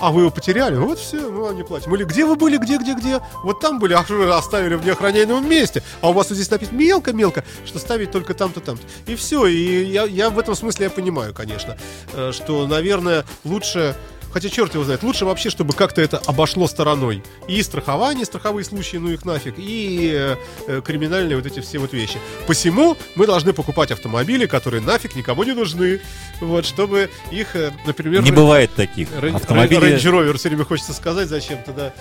А вы его потеряли? Вот все, мы вам не платим. Или где вы были, где, где, где? Вот там были, а вы оставили в неохраняемом месте. А у вас вот здесь написано мелко-мелко, что ставить только там-то, там-то. И все. И я, я в этом смысле я понимаю, конечно, э, что, наверное, лучше хотя черт его знает, лучше вообще, чтобы как-то это обошло стороной. И страхование, страховые случаи, ну их нафиг, и э, криминальные вот эти все вот вещи. Посему мы должны покупать автомобили, которые нафиг никому не нужны, вот, чтобы их, э, например... Не бывает таких. Рейндж Ровер все время хочется сказать зачем-то, да.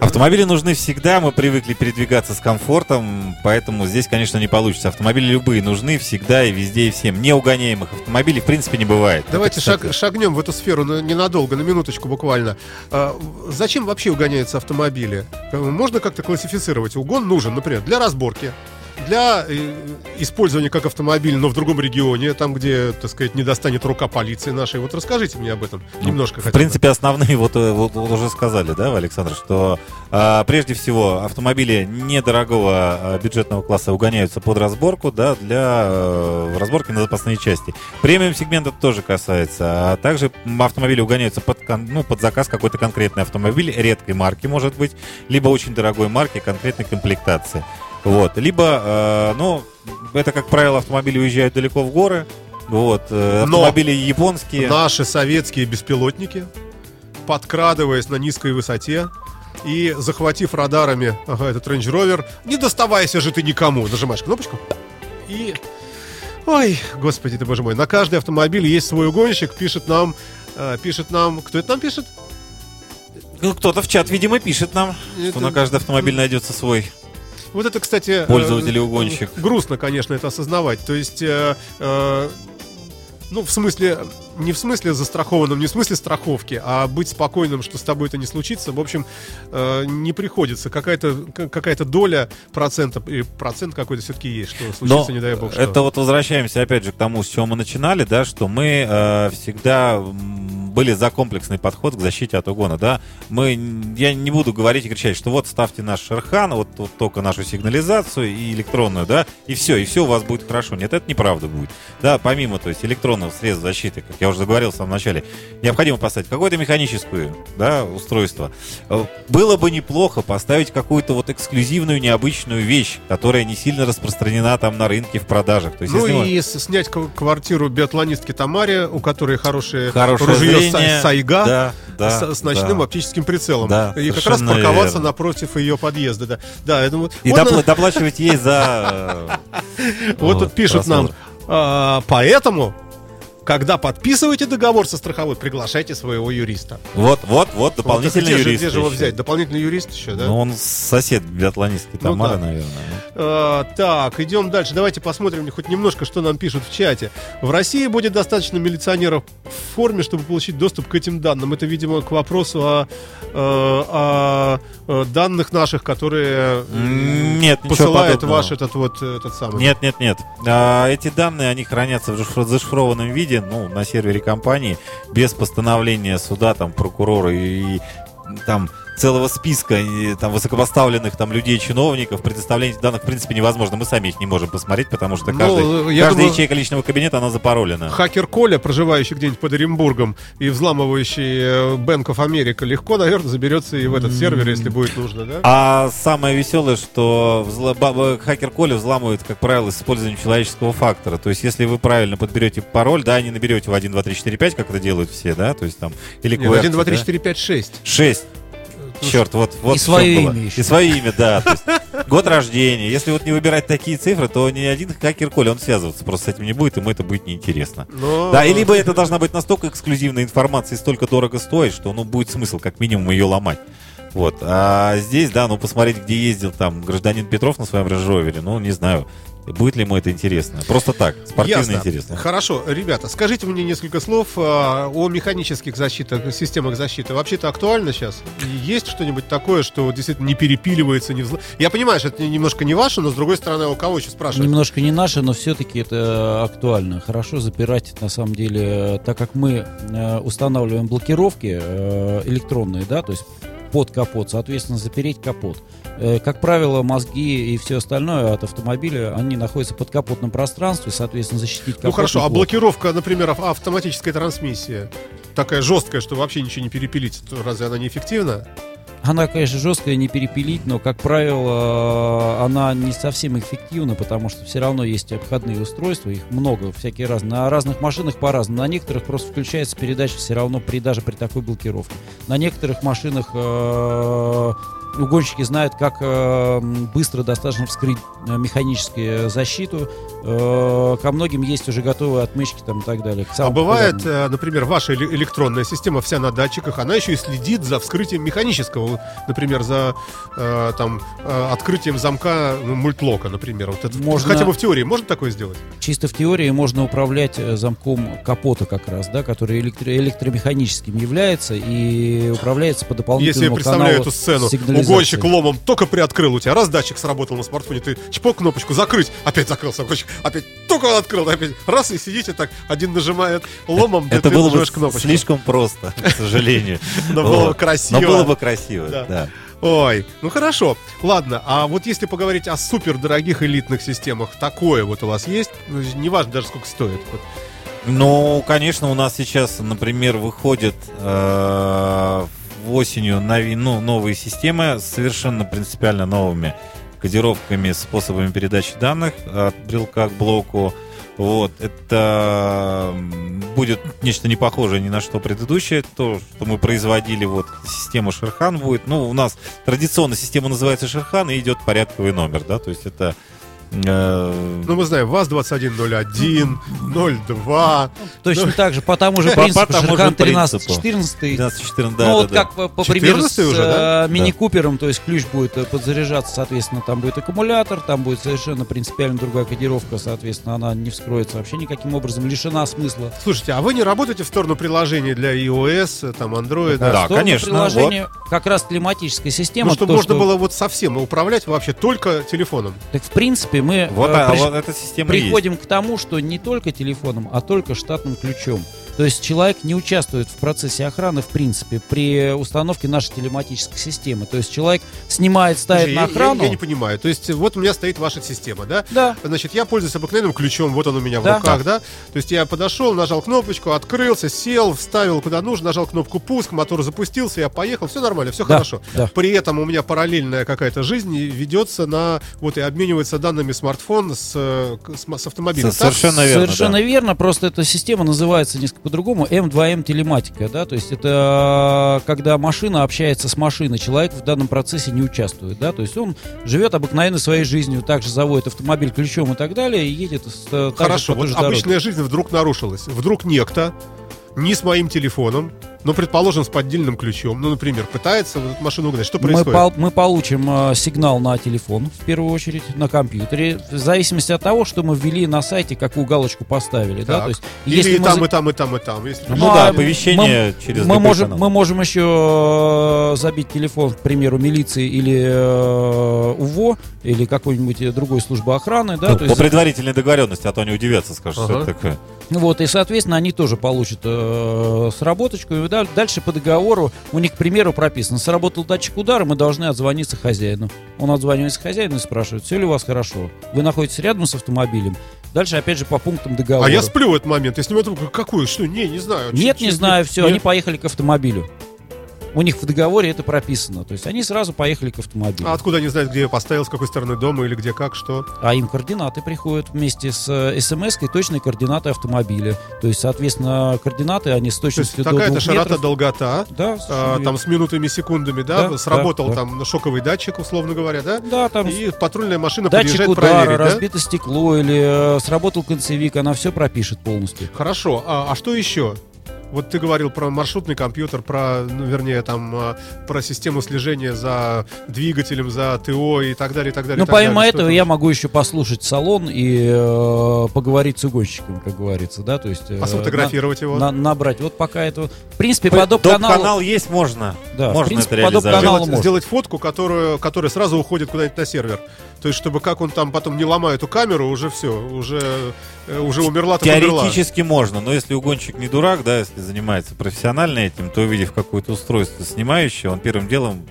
Автомобили нужны всегда, мы привыкли передвигаться с комфортом, поэтому здесь, конечно, не получится. Автомобили любые нужны всегда и везде и всем. Неугоняемых автомобилей в принципе не бывает. Давайте Это, шаг- шагнем в эту сферу на- ненадолго, на минуточку буквально. А, зачем вообще угоняются автомобили? Можно как-то классифицировать? Угон нужен, например, для разборки, для э, использования как автомобиль, но в другом регионе, там, где, так сказать, не достанет рука полиции нашей. Вот расскажите мне об этом немножко В хотя бы. принципе, основные, вот, э, вот, вот уже сказали, да, Александр, что а, прежде всего автомобили недорогого а, бюджетного класса угоняются под разборку, да, для э, разборки на запасные части. Премиум сегмент это тоже касается, а также автомобили угоняются под, ну, под заказ какой-то конкретный автомобиль, редкой марки, может быть, либо очень дорогой марки, конкретной комплектации. Вот, либо, э, ну, это, как правило, автомобили уезжают далеко в горы, вот, э, Но автомобили японские. Наши советские беспилотники, подкрадываясь на низкой высоте и захватив радарами ага, этот Range Rover, не доставайся же ты никому. Нажимаешь кнопочку и... Ой, господи ты, боже мой, на каждый автомобиль есть свой угонщик, пишет нам, э, пишет нам, кто это нам пишет? Ну, кто-то в чат, видимо, пишет нам, Это- что на каждый автомобиль найдется свой. Вот это, кстати... э, Пользователь и угонщик. Грустно, конечно, это осознавать. То есть... э, э, ну, в смысле, не в смысле застрахованном, не в смысле страховки, а быть спокойным, что с тобой это не случится, в общем, э, не приходится. Какая-то к- какая-то доля процента, и процент какой-то все-таки есть, что Но случится, не дай бог, что. это вот возвращаемся опять же к тому, с чего мы начинали, да, что мы э, всегда были за комплексный подход к защите от угона, да. Мы, я не буду говорить и кричать, что вот ставьте наш Шерхан, вот, вот только нашу сигнализацию и электронную, да, и все, и все у вас будет хорошо. Нет, это неправда будет. Да, помимо, то есть, электронного средства защиты, как я уже говорил в самом начале, необходимо поставить какое-то механическое, да, устройство. Э, Было бы неплохо поставить какую-то вот эксклюзивную, необычную вещь, которая не сильно распространена там на рынке в продажах. То есть, Ну мы- и с- снять квартиру биатлонистки Тамаре, у которой хорошее, Хорошее ружье зрение, Са- Сайга да, да, с, с ночным да. оптическим прицелом. Да, и как раз парковаться верно. напротив ее подъезда. Да, да я думаю, И вот, допла- доплачивать ей за... э, вот тут пишут нам, а, поэтому, когда подписываете договор со страховой, приглашайте своего юриста. Вот, вот, вот, Вот, дополнительный же- юрист. где же его взять? Дополнительный юрист еще, да? Ну, он сосед биатлонистки Ну Тамары, да. наверное. А, так, идем дальше. Давайте посмотрим хоть немножко, что нам пишут в чате. В России будет достаточно милиционеров в форме, чтобы получить доступ к этим данным. Это, видимо, к вопросу о, э, о, э, данных наших, которые Нет, посылает ваш этот вот этот самый. Нет, нет, нет. А, эти данные, они хранятся в зашифро- зашифрованном виде, ну, на сервере компании, без постановления суда, там, прокурора и, и, там целого списка там высокопоставленных там людей, чиновников, предоставление данных в принципе невозможно. Мы сами их не можем посмотреть, потому что Ну, каждый, я каждая думаю- ячейка личного кабинета, она запаролена. Хакер Коля, проживающий где-нибудь под Оренбургом и взламывающий э, Bank of America, легко, наверное, заберется и в этот сервер, если будет нужно, да? А самое веселое, что взла- хакер Коля взламывает, как правило, с использованием человеческого фактора. То есть, если вы правильно подберете пароль, да, не наберете в 1, 2, 3, 4, 5, как это делают все, да, то есть там, или Нет, 1, 2, 3, 4, 5, 6. 6. Черт, вот, вот И свое было. имя еще. И свое имя, да. год рождения. Если вот не выбирать такие цифры, то ни один хакер Коля, он связываться просто с этим не будет, ему это будет неинтересно. Но... Да, и либо это должна быть настолько эксклюзивная информация и столько дорого стоит, что ну будет смысл как минимум ее ломать. Вот. А здесь, да, ну посмотреть, где ездил там гражданин Петров на своем Рейндж-Ровере, ну не знаю, будет ли ему это интересно. Просто так, спортивно Ясно. интересно. Хорошо, ребята, скажите мне несколько слов а, о механических защитах, системах защиты. Вообще-то актуально сейчас? Есть что-нибудь такое, что действительно не перепиливается, не взло... Я понимаю, что это немножко не ваше, но с другой стороны, у кого еще спрашивать? Немножко не наше, но все-таки это актуально. Хорошо запирать, на самом деле, так как мы э, устанавливаем блокировки э, электронные, да, то есть под капот, соответственно, запереть капот. Э, Как правило, мозги и все остальное от автомобиля, они находятся под капотном пространстве, соответственно, защитить капот. Ну хорошо, а блокировка, например, ав- автоматической трансмиссии, такая жесткая, что вообще ничего не перепилить, разве она не эффективна? Она, конечно, жесткая, не перепилить, но, как правило, она не совсем эффективна, потому что все равно есть обходные устройства, их много, всякие разные. На разных машинах по-разному. На некоторых просто включается передача все равно при, даже при такой блокировке. На некоторых машинах э, угонщики знают, как э, быстро достаточно вскрыть э, механическую защиту. Э, ко многим есть уже готовые отмычки там и так далее. А бывает, популярным. э, например, ваша эле- электронная система вся на датчиках, она еще и следит за вскрытием механического, например, за э, там э, открытием замка ну, мультлока, например. Вот это Можно- хотя бы в теории можно такое сделать? Чисто в теории можно управлять э, замком капота как раз, да, который электро- электромеханическим является и управляется по дополнительному Если я представляю каналу эту сцену. Угонщик ломом только приоткрыл у тебя, раз датчик сработал на смартфоне, ты чпок кнопочку закрыть, опять закрылся угонщик, опять только он открыл, опять раз и сидите так, один нажимает ломом, Это ты было бы кнопочку. слишком просто, к сожалению. Но было бы красиво. Но было бы красиво, Да. Ой, ну хорошо. Ладно, а вот если поговорить о супер дорогих элитных системах, такое вот у вас есть? Ну, неважно даже сколько стоит. Вот. Ну, конечно, у нас сейчас, например, выходят э, осенью нови- ну, новые системы с совершенно принципиально новыми кодировками, способами передачи данных от брелка к блоку. Вот, это будет нечто не похожее ни на что предыдущее, то, что мы производили, вот, система Шерхан будет. Ну, у нас традиционно система называется Шерхан и идет порядковый номер, да, то есть это Ну, мы знаем, ВАЗ-2101, 02. Точно так же, по тому же По- по принципу, тому же Шерхан принципу. 13-14. 12-14, да, ну, да, вот да. как по, по примеру с 14-й уже, да? э, мини-купером, то есть ключ будет э, подзаряжаться, соответственно, там будет аккумулятор, там будет совершенно принципиально другая кодировка, соответственно, она не вскроется вообще никаким образом, лишена смысла. Слушайте, а вы не работаете в сторону приложений для iOS, там, Android? Да, В сторону конечно, приложения как раз климатическая система. Ну, чтобы то, можно что- было вот совсем управлять вообще только телефоном. Так, в принципе, мы Вот, э, а, приш- эта система и есть. приходим к тому, что не только телефоном, а только штатным ключом. То есть человек не участвует в процессе охраны, в принципе, при установке нашей телематической системы. То есть человек снимает, ставит Слушай, на я- я- охрану. Я, не понимаю. То есть вот у меня стоит ваша система, да? Да. Значит, я пользуюсь обыкновенным ключом, вот он у меня в Да. руках, да? То есть я подошел, нажал кнопочку, открылся, сел, вставил куда нужно, нажал кнопку пуск, мотор запустился, я поехал, все нормально, все Да, хорошо. да. При этом у меня параллельная какая-то жизнь ведется на, вот и обменивается данными смартфон с, э, с, с автомобилем. Так? совершенно верно. Совершенно да. верно, просто эта система называется несколько по-другому М2М телематика, да, то есть это э, когда машина общается с машиной, человек в данном процессе не участвует, да, то есть он живет обыкновенной своей жизнью, также заводит автомобиль ключом и так далее, и едет с, Хорошо, вот же дороге. обычная жизнь вдруг нарушилась. Вдруг некто, не с моим телефоном, но, предположим, с поддельным ключом, ну, например, пытается вот эту машину угнать. Что Мы, происходит? пол- мы получим э, сигнал на телефон, в первую очередь, на компьютере, в зависимости от того, что мы ввели на сайте, какую галочку поставили, да, Так. то есть Или если и мы там, за- и там, и там, и там. Если Ну Ну, да, оповещение через мы можем, канал. мы можем еще э, забить телефон, к примеру, милиции или э, УВО, или какой-нибудь другой службы охраны, да, Ну, то по есть, предварительной договоренности, а то они удивятся, скажут, что Ага. это такое. вот, и, соответственно, они тоже получат э, сработочку, и да- дальше по договору у них, к примеру, прописано, сработал датчик удара, мы должны отзвониться хозяину. Он отзванивается хозяину и спрашивает, все ли у вас хорошо, вы находитесь рядом с автомобилем, дальше, опять же, по пунктам договора. А я сплю в этот момент. Я снимаю трубку. Какую? Что? Не, не знаю. Нет, Чуть- не знаю, все, нет. они поехали к автомобилю. У них в договоре это прописано. То есть они сразу поехали к автомобилю. А откуда они знают, где я поставил, с какой стороны дома или где как, что? А им координаты приходят вместе с э, смс-кой, точные координаты автомобиля. То есть, соответственно, координаты, они с То есть точностью такая-то широта, метров. долгота, Да, а, там с минутами, секундами, да, Да, сработал да, да. там шоковый датчик, условно говоря, да? Да, там И патрульная машина датчик приезжает удара, проверить, да? разбито стекло или э, сработал концевик, она все пропишет полностью. Хорошо, а, а что еще? Вот ты говорил про маршрутный компьютер, про, ну, вернее, там, а, про систему слежения за двигателем, за ТО и так далее, и так далее. Ну, помимо далее. Этого это? я могу еще послушать салон и э, поговорить с угонщиком, как говорится, да, то есть э, А сфотографировать его? на- набрать. Вот пока это, в принципе, по доп-каналу, Доп-канал есть, можно. да, в можно принципе, это по доп-каналу реализовать. сделать, можно. сделать фотку, которую, которая сразу уходит куда-нибудь на сервер. То есть, чтобы как он там потом не ломая эту камеру, уже все, уже, э, уже умерла, так умерла. Теоретически можно, но если угонщик не дурак, да, если занимается профессионально этим, то увидев какое-то устройство снимающее, он первым делом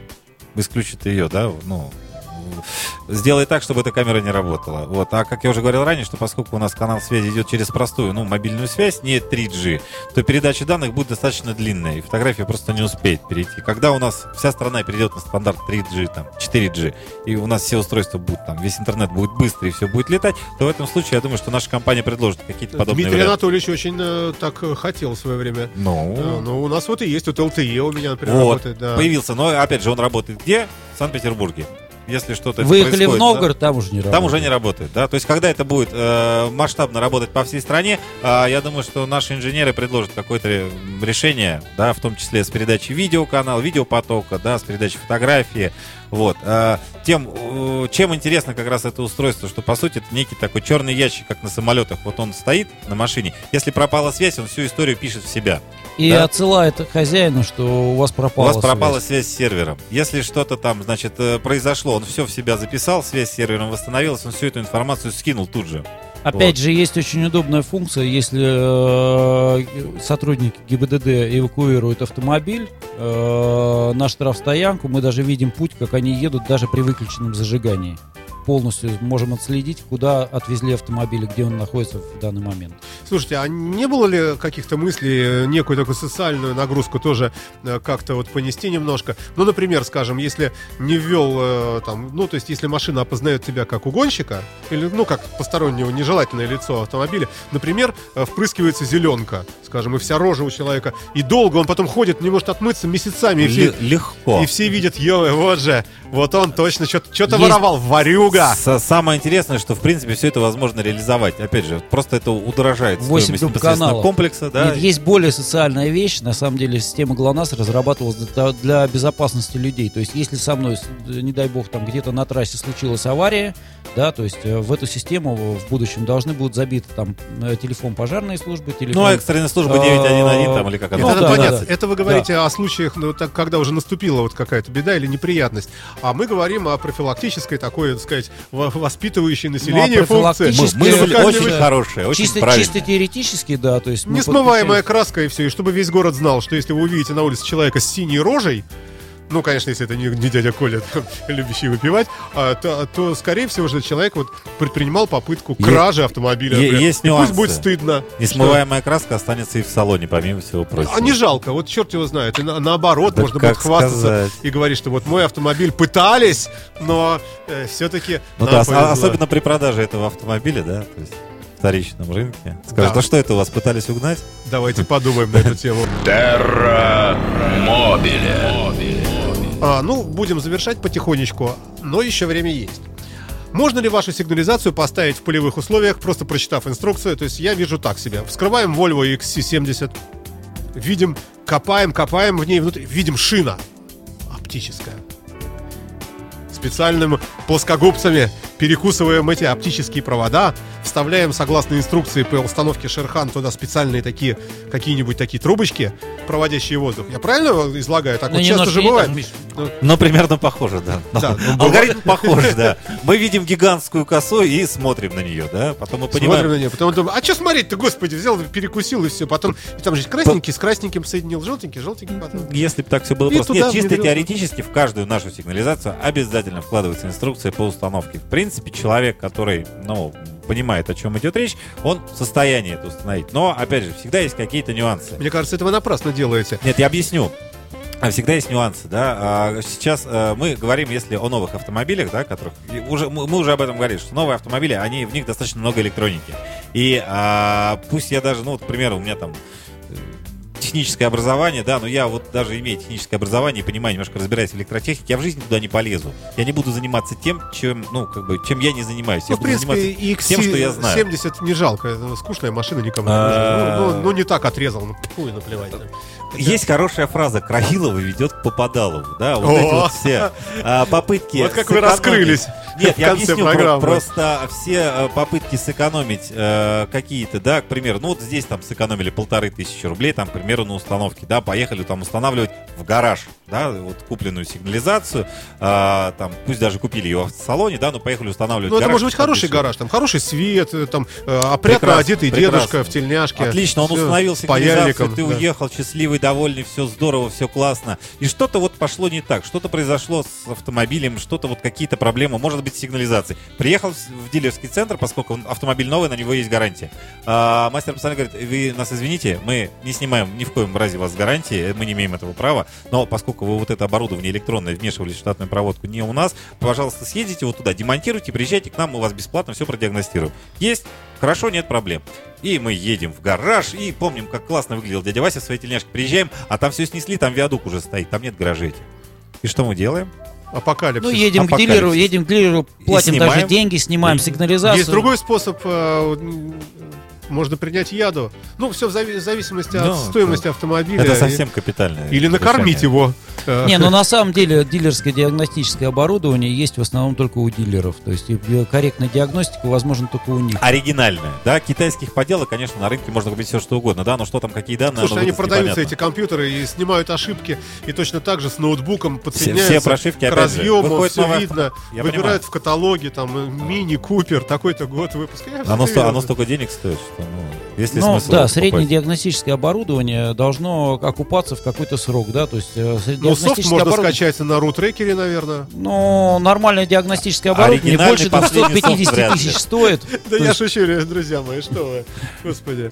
исключит ее, да, ну, сделай так, чтобы эта камера не работала. Вот. А как я уже говорил ранее, что поскольку у нас канал связи идет через простую, ну, мобильную связь, не 3G, то передача данных будет достаточно длинная, и фотография просто не успеет перейти. Когда у нас вся страна перейдет на стандарт 3G, там, 4G, и у нас все устройства будут там, весь интернет будет быстрый, и все будет летать, то в этом случае я думаю, что наша компания предложит какие-то подобные Дмитрий варианты. Анатольевич очень э, так э, хотел в свое время. Ну, Да, ну, у нас вот и есть, вот LTE у меня, например, вот, работает, да. появился, но опять же он работает где? В Санкт-Петербурге. Если что-то Выехали в происходит, да, Новгород, там уже не работает. Там уже не работает, да. То есть, когда это будет э, масштабно работать по всей стране, э, я думаю, что наши инженеры предложат какое-то ре- решение, да, в том числе с передачей видеоканала, видеопотока, да, с передачей фотографии. Вот. Э, тем, э, чем интересно как раз это устройство, что по сути это некий такой черный ящик, как на самолетах. Вот он стоит на машине. Если пропала связь, он всю историю пишет в себя. И Да. отсылает хозяину, что у вас пропала У вас пропала связь. связь с сервером. Если что-то там, значит, э, произошло, он все в себя записал, связь с сервером восстановилась, он всю эту информацию скинул тут же. Опять Вот. же, есть очень удобная функция, если э, сотрудники ГИБДД эвакуируют автомобиль э, на штрафстоянку, мы даже видим путь, как они едут даже при выключенном зажигании. Полностью можем отследить, куда отвезли автомобиль, где он находится в данный момент. Слушайте, а не было ли каких-то мыслей, э, некую такую социальную нагрузку тоже э, как-то вот понести немножко? Ну, например, скажем, если не ввел э, там, ну, то есть если машина опознает тебя как угонщика, или, ну, как постороннего нежелательное лицо в автомобиле, например, впрыскивается зеленка, скажем, и вся рожа у человека, и долго он потом ходит, не может отмыться месяцами, и все, Ле- легко. и все видят, ё, вот же, вот он точно что-то Есть- воровал, варюга. С- Самое интересное, что в принципе все это возможно реализовать. Опять же, просто это удорожает Восемь стоимость непосредственно дуб-каналов. комплекса, да. Нет, есть более социальная вещь. На самом деле, система ГЛОНАСС разрабатывалась для, для безопасности людей. То есть, если со мной, не дай бог, там где-то на трассе случилась авария, да, то есть э, в эту систему в будущем должны будут забиты там э, телефон пожарной службы, телефон... Ну, а экстренная служба 911 там или как она Ну, это да, понятно. да, да. Это вы говорите о случаях, ну, так, когда уже наступила вот какая-то беда или неприятность. А мы говорим о профилактической такой, так сказать, во- воспитывающей население Ну, а функции. Мы- профилактически- мысль Чисто- очень хорошая, очень чисто, правильная. чисто теоретически, да, то есть... мы Несмываемая подключаем- краска и все. И чтобы весь город знал, что если вы увидите на улице человека с синей рожей, ну, конечно, если это не, не дядя Коля, там, любящий выпивать, а, то, то, скорее всего, же человек вот предпринимал попытку кражи автомобиля. е- например. есть И нюансы. пусть будет стыдно. Несмываемая краска останется и в салоне, помимо всего что- прочего. А не жалко, вот черт его знает. И на- наоборот, Да можно будет хвастаться сказать? и говорить, что вот мой автомобиль пытались, но все-таки... Ну да, ос- особенно при продаже этого автомобиля, да, то есть в вторичном рынке. Скажут, Да. а что это у вас пытались угнать? Давайте подумаем на эту тему. Terra Mobile. А, ну, будем завершать потихонечку, но еще время есть. Можно ли вашу сигнализацию поставить в полевых условиях, просто прочитав инструкцию? То есть я вижу так себе. Вскрываем Volvo XC70, видим, копаем, копаем в ней внутри, видим шина оптическая. Специальными плоскогубцами перекусываем эти оптические провода, вставляем, согласно инструкции по установке Шерхан, туда специальные такие, какие-нибудь такие трубочки, проводящие воздух. Я правильно излагаю? Так Ну, вот часто же бывает. так, Миш. Ну, примерно похоже, да. Да, ну, Алгоритм похож, да. Мы видим гигантскую косу и смотрим на нее, да. Потом мы Смотрим понимаем, на нее, потом думаю, а что смотреть-то, господи, взял, перекусил и все. Потом, и там же красненький с красненьким соединил, желтенький, желтенький потом. Если бы так все было И просто. Нет, чисто внедрил. теоретически в каждую нашу сигнализацию обязательно вкладывается инструкция по установке. В принципе, человек, который, ну, понимает, о чем идет речь, он в состоянии это установить. Но, опять же, всегда есть какие-то нюансы. Мне кажется, это вы напрасно делаете. Нет, я объясню. А Всегда есть нюансы, да. А Сейчас э, мы говорим, если о новых автомобилях, да, которых уже мы уже об этом говорили, что новые автомобили, они в них достаточно много электроники. И а, пусть я даже, ну, вот, к примеру, у меня там техническое образование, да, но я вот даже имея техническое образование и понимаю, немножко разбираюсь в электротехнике, я в жизни туда не полезу. Я не буду заниматься тем, чем, ну, как бы, чем я не занимаюсь. Ну, я в буду принципе, заниматься и тем, что я знаю. 70 не жалко, это скучная машина никому не нужна. Ну, ну, ну, не так отрезал, ну, фу, наплевать. Есть хорошая фраза Крахилова ведет к Попадалову, да, вот эти вот все а, попытки. Вот как вы раскрылись Нет, я объясню, просто все э, попытки сэкономить э, какие-то, да, к примеру, ну вот здесь там сэкономили полторы тысячи рублей, там, к примеру, на установке, да, поехали там устанавливать в гараж, да, вот купленную сигнализацию, а, там, пусть даже купили ее в автосалоне, да, но поехали устанавливать Ну, это может быть хороший гараж, там хороший свет, э, там э, опрятно одетый дедушка в тельняшке. Отлично, он установил с паяльником. человеком. ты уехал счастливый, довольный, все здорово, все классно. И что-то вот пошло не так, что-то произошло с автомобилем, что-то вот какие-то проблемы, может быть, с сигнализацией. Приехал в, дилерский центр, поскольку автомобиль новый, на него есть гарантия. А, мастер постоянно говорит, вы нас извините, мы не снимаем ни в коем разе вас с гарантии, мы не имеем этого права, но поскольку вы вот это оборудование электронное вмешивались в штатную проводку не у нас, пожалуйста, съездите вот туда, демонтируйте, приезжайте к нам, мы вас бесплатно все продиагностируем. Есть? Хорошо, нет проблем. И мы едем в гараж, и помним, как классно выглядел дядя Вася в своей тельняшке. Приезжаем, а там все снесли, там виадук уже стоит, там нет гаражей. И что мы делаем? Апокалипсис. Ну, едем к Апокалипсис. дилеру, едем к дилеру, платим даже деньги, снимаем И- сигнализацию. Есть другой способ. э, Можно принять яду. Ну, все в зави- зависимости от Ну, стоимости автомобиля. Это И- совсем капитальное. Или накормить его. Э, Не, ну на самом деле дилерское диагностическое оборудование есть в основном только у дилеров. То есть и корректная диагностика возможна только у них. Оригинальное, да, китайских поделок, конечно, на рынке можно купить все что угодно, да, но что там, какие данные, Слушай, они продаются, непонятно. эти компьютеры, и снимают ошибки, и точно так же с ноутбуком все подсоединяются прошивки, к разъему, все новая- видно, Я выбирают понимаю. в каталоге, там, э, мини, Купер, такой-то год выпуска. Оно, оно столько денег стоит, что, ну, есть ли Ну, смысл да, его среднее покупать? диагностическое оборудование должно окупаться в какой-то срок, да, то есть э, Ну, софт можно оборудование- скачать на рутрекере, наверное. Ну, нормальное диагностическое оборудование Оригинальный больше последний софт 250 вряд ли. тысяч стоит. Да я шучу, друзья мои, что вы, господи,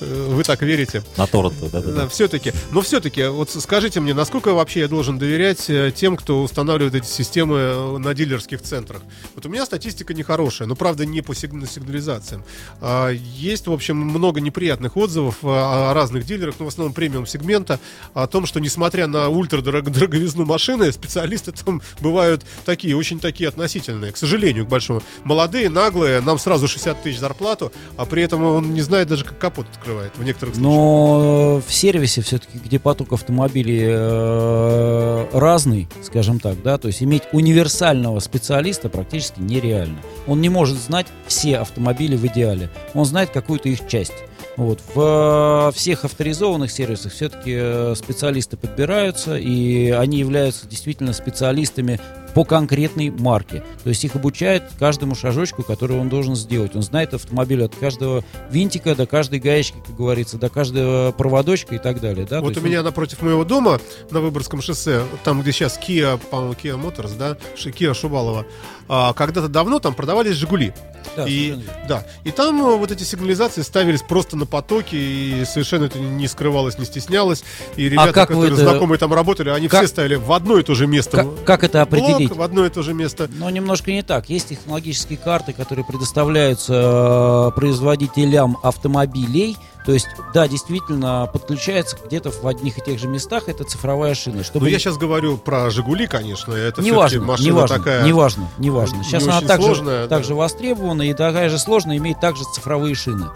вы так верите. На торрент, да, да, все-таки, но все-таки, вот скажите мне, насколько вообще я должен доверять э, тем, кто устанавливает эти системы э, на дилерских центрах? Вот у меня статистика нехорошая, но правда не по сиг- сигнализациям. А, Есть, в общем, много неприятных отзывов э, о разных дилерах, ну, в основном премиум сегмента, о том, что несмотря на ультрадороговизну машины, специалисты там бывают такие, очень такие относительные, к сожалению, к большому. Молодые, наглые, нам сразу 60 тысяч зарплату, а при этом он не знает даже, как капот открывает в некоторых случаях. Но в сервисе все-таки, где поток автомобилей э, разный, скажем так, да, то есть иметь универсального специалиста практически нереально. Он не может знать все автомобили в идеале. Он знает какую-то их часть. Вот. В э, всех авторизованных сервисах все-таки специалисты подбираются, и они являются действительно специалистами по конкретной марке. То есть их обучают каждому шажочку, который он должен сделать. Он знает автомобиль от каждого винтика до каждой гаечки, как говорится, до каждого проводочка и так далее. Да? То Вот есть у меня напротив моего дома на Выборгском шоссе, там, где сейчас Kia, по-моему, Kia Motors, да, Kia Шубалова, а, когда-то давно там продавались «Жигули». Да, и, да, и там э, вот эти сигнализации ставились просто на потоке, и совершенно это не скрывалось, не стеснялось. И ребята, А как которые это- знакомые там работали, они как- все ставили в одно и то же место. Как, как это определить? В одно и то же место. Но немножко не так. Есть технологические карты, которые предоставляются э, производителям автомобилей. То есть, да, действительно, подключается где-то в одних и тех же местах эта цифровая шина. Чтобы Но я сейчас говорю про «Жигули», конечно, это не важно, машина не важно, такая... не важно, не важно. Сейчас не она также, сложная, также да. востребована и такая же сложная, имеет также цифровые шины.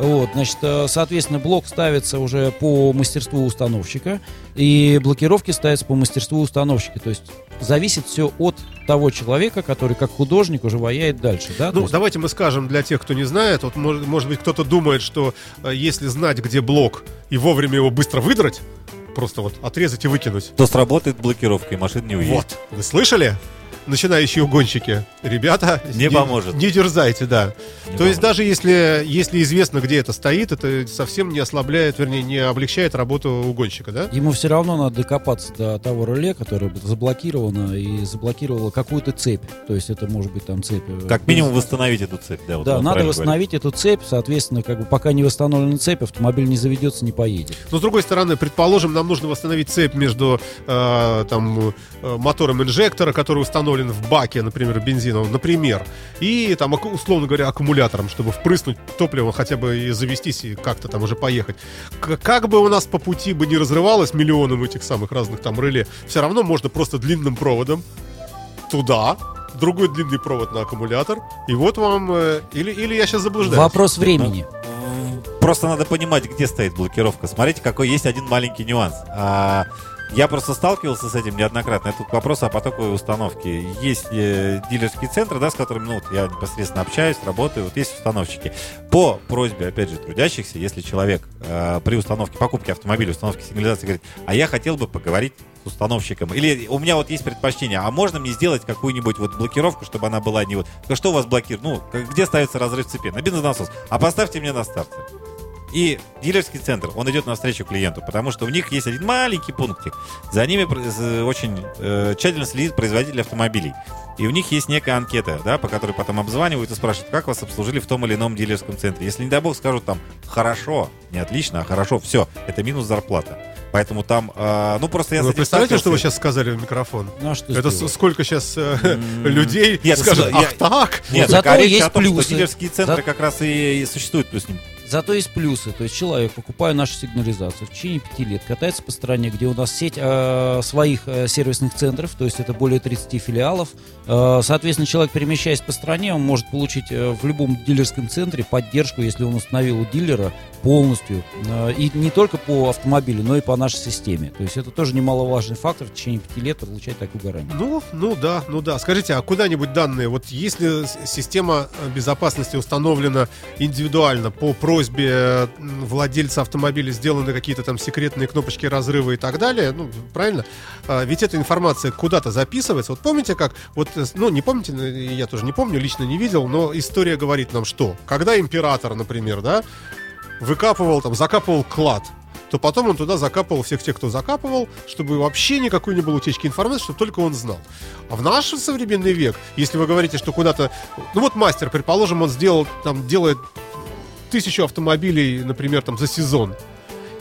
Вот, значит, э, соответственно, блок ставится уже по мастерству установщика, и блокировки ставятся по мастерству установщика. То есть зависит все от того человека, который как художник уже ваяет дальше. Да? Ну, есть- давайте мы скажем для тех, кто не знает. Вот, может, может быть, кто-то думает, что э, если знать, где блок, и вовремя его быстро выдрать, просто вот отрезать и выкинуть. То сработает блокировка, и машина не уедет. Вот, вы слышали? Начинающие угонщики. Ребята, Не поможет. Не дерзайте, да. Не То есть поможет. даже если, если известно, где это стоит, это совсем не ослабляет, вернее, не облегчает работу угонщика, да? Ему все равно надо докопаться до того реле, которое заблокировано и заблокировало какую-то цепь. То есть это может быть там цепь. э, Как минимум восстановить эту цепь. Да, вот Да, надо восстановить эту цепь, соответственно, как бы пока не восстановлена цепь, автомобиль не заведется, не поедет. Но с другой стороны, предположим, нам нужно восстановить цепь между э, там, э, мотором инжектора, который установлен в баке, например, бензиновом, например, и там, условно говоря, аккумулятором, чтобы впрыснуть топливо хотя бы и завестись, и как-то там уже поехать. К- как бы у нас по пути бы не разрывалось миллионом этих самых разных там реле, все равно можно просто длинным проводом туда, другой длинный провод на аккумулятор, и вот вам... э, или, или я сейчас заблуждаюсь. Вопрос времени. Просто надо понимать, где стоит блокировка. Смотрите, какой есть один маленький нюанс. А, я просто сталкивался с этим неоднократно. Это вопрос о потоковой установке. Есть э, дилерские центры, да, с которыми ну, вот я непосредственно общаюсь, работаю. Вот есть установщики. По просьбе, опять же, трудящихся, если человек э, при установке, покупке автомобиля, установке сигнализации говорит, а я хотел бы поговорить с установщиком. Или у меня вот есть предпочтение, а можно мне сделать какую-нибудь вот блокировку, чтобы она была не вот... «Да Что у вас блокирует? Ну, где ставится разрыв цепи? На бензонасос. А поставьте мне на старте. И дилерский центр, он идет навстречу клиенту, потому что у них есть один маленький пунктик. За ними очень э, тщательно следит производитель автомобилей. И у них есть некая анкета, да, по которой потом обзванивают и спрашивают, как вас обслужили в том или ином дилерском центре. Если, не дай бог, скажут там «хорошо», не «отлично», а «хорошо», все, это минус зарплата. Поэтому там, э, ну просто я Вы представляете, что вы сейчас сказали в микрофон? Ну, а что Это сделать? сколько сейчас М, людей нет, скажут, я- ах так? Нет, Зато есть о том, плюсы. что дилерские центры За- как раз и, и существуют плюс ним. Зато есть плюсы. То есть человек, покупая нашу сигнализацию, в течение пяти лет катается по стране, где у нас сеть э, своих э, сервисных центров, то есть это более 30 филиалов. Э, соответственно, человек, перемещаясь по стране, он может получить э, в любом дилерском центре поддержку, если он установил у дилера полностью. Э, и не только по автомобилю, но и по нашей системе. То есть это тоже немаловажный фактор в течение пяти лет получать такую гарантию. Ну, ну да, ну да. Скажите, а куда-нибудь данные, вот если система э, безопасности установлена индивидуально по просьбе э, м, владельца автомобиля, сделаны какие-то там секретные кнопочки разрыва и так далее, ну, правильно? А, ведь эта информация куда-то записывается. Вот помните, как, вот, э, ну, не помните, я тоже не помню, лично не видел, но история говорит нам что? Когда император, например, да, выкапывал, там, закапывал клад, то потом он туда закапывал всех тех, кто закапывал, чтобы вообще никакой не было утечки информации, чтобы только он знал. А в наш современный век, если вы говорите, что куда-то... Ну вот мастер, предположим, он сделал, там, делает тысячу автомобилей, например, там, за сезон.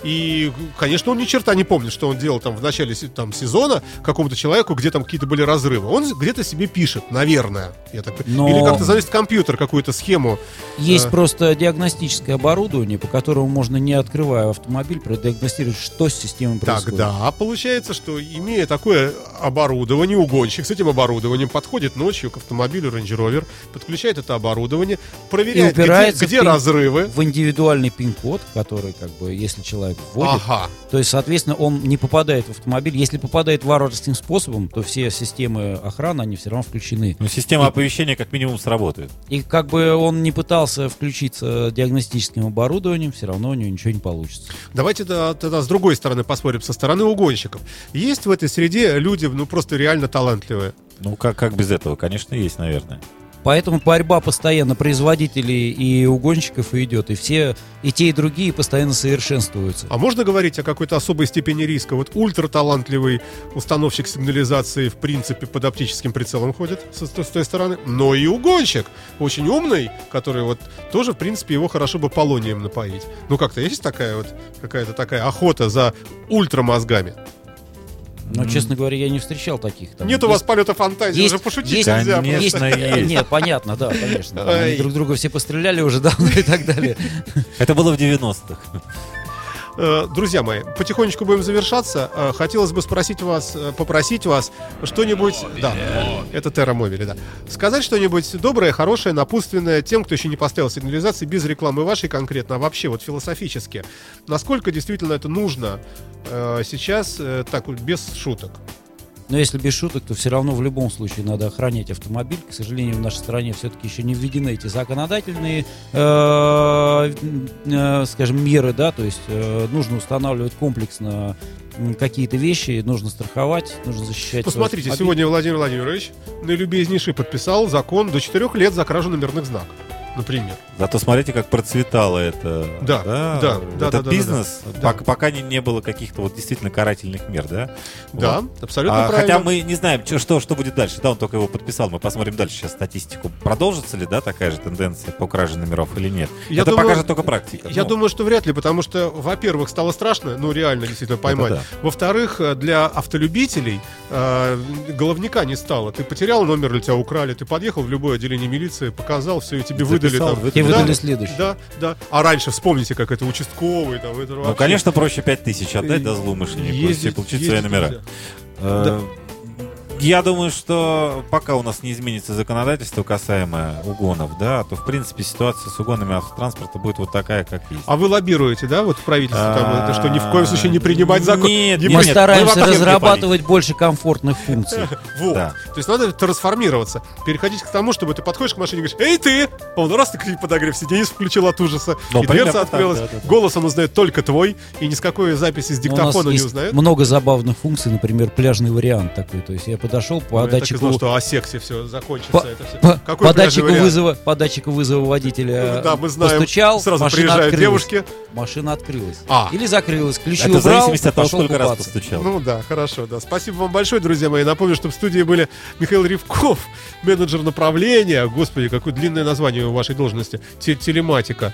И, конечно, он ни черта не помнит, что он делал там в начале там, сезона какому-то человеку, где там какие-то были разрывы. Он где-то себе пишет, наверное. Я так... Но- Или как-то заносит в компьютер какую-то схему. Есть А. просто диагностическое оборудование, по которому можно, не открывая автомобиль, продиагностировать, что с системой происходит. Тогда получается, что имея такое оборудование, угонщик с этим оборудованием подходит ночью к автомобилю Range Rover, подключает это оборудование, проверяет, где, где пин- разрывы. в индивидуальный пин-код, который, как бы, если человек вводит, Ага. то есть, соответственно, он не попадает в автомобиль. Если попадает варварским способом, то все системы охраны, они все равно включены. Ну, система оповещения как минимум сработает. И как бы он не пытался включиться диагностическим оборудованием, все равно у него ничего не получится. Давайте тогда, тогда с другой стороны посмотрим, со стороны угонщиков. Есть в этой среде люди, ну, просто реально талантливые. Ну, как, как без этого? Конечно, есть, наверное. Поэтому борьба постоянно производителей и угонщиков идет. И все, и те, и другие постоянно совершенствуются. А можно говорить о какой-то особой степени риска? Вот ультраталантливый установщик сигнализации, в принципе, под оптическим прицелом ходит со- с, той стороны. Но и угонщик, очень умный, который вот тоже, в принципе, его хорошо бы полонием напоить. Ну, как-то есть такая вот какая-то такая охота за ультрамозгами? Но, честно говоря, я не встречал таких. Там Нет у вас полета фантазии, есть- уже пошутить есть- нельзя. Конечно, есть. Нет, понятно, да, конечно. Они друг друга все постреляли уже давно и так далее. Это было в 90-х. Э, Друзья мои, потихонечку будем завершаться. Э, Хотелось бы спросить вас, э, попросить вас что-нибудь... Да, это Терра Мобили, да. Сказать что-нибудь доброе, хорошее, напутственное тем, кто еще не поставил сигнализации, без рекламы вашей конкретно, а вообще вот философически. Насколько действительно это нужно сейчас, так вот, без шуток? Но если без шуток, то все равно в любом случае надо охранять автомобиль. К сожалению, в нашей стране все-таки еще не введены эти законодательные, э, э, скажем, меры, да, то есть э, нужно устанавливать комплексно какие-то вещи, нужно страховать, нужно защищать. Посмотрите, сегодня Владимир Владимирович наилюбезнейший подписал закон до 4 лет за кражу номерных знаков, например. Зато смотрите, как процветало это. Да, да, да, Этот да, да, бизнес, да, да. пок- пока не, не было каких-то вот действительно карательных мер, да? Да, Вот. абсолютно А, правильно. хотя мы не знаем, что, что будет дальше. Да, он только его подписал. Мы посмотрим дальше сейчас статистику. Продолжится ли, да, такая же тенденция по краже номеров или нет? Я это думаю- покажет только практика. Я Ну, думаю, что вряд ли, потому что, во-первых, стало страшно, ну реально действительно поймать. да. Во-вторых, э, для автолюбителей э, головника не стало. Ты потерял номер или тебя украли, ты подъехал в любое отделение милиции, показал все, и тебе выдали Записал, там. выдали. Да, выдали следующий. Да, да. А раньше вспомните, как это участковый там. Это Ну, вообще- конечно, проще 5000 отдать, да, Э, злоумышленнику, ездить- и получить ездить свои номера. нельзя. Я думаю, что пока у нас не изменится законодательство касаемо угонов, да, то в принципе ситуация с угонами автотранспорта будет вот такая, как есть. А вы лоббируете, да, вот в правительстве, там, это, что ни в коем случае не принимать закон? Нет, Не нет, Мы нет, стараемся разрабатывать больше комфортных функций. Вот. Да. То есть надо трансформироваться, переходить к тому, чтобы ты подходишь к машине и говоришь, эй, ты! А Он раз ты подогрев сиденье включил от ужаса, Ну, и дверца так, открылась, да, да, да. голос он узнает только твой, и ни с какой записи с Но у нас диктофона не есть узнает. много забавных функций, например, пляжный вариант такой. То есть я подошел по Ну, я так и датчику... знал, что о сексе все закончится. По, это всё. по- Какой по датчику вариант? вызова, по датчику вызова водителя Ну, Да, мы знаем. постучал, Сразу машина приезжают открылась. девушки. Машина открылась. А. Или закрылась. Ключи Это в убрал, зависимости от того, сколько раз купаться. постучал. Ну да, хорошо, да. Спасибо вам большое, друзья мои. Напомню, что в студии были Михаил Ревков, менеджер направления. Господи, какое длинное название у вашей должности. Те- Телематика.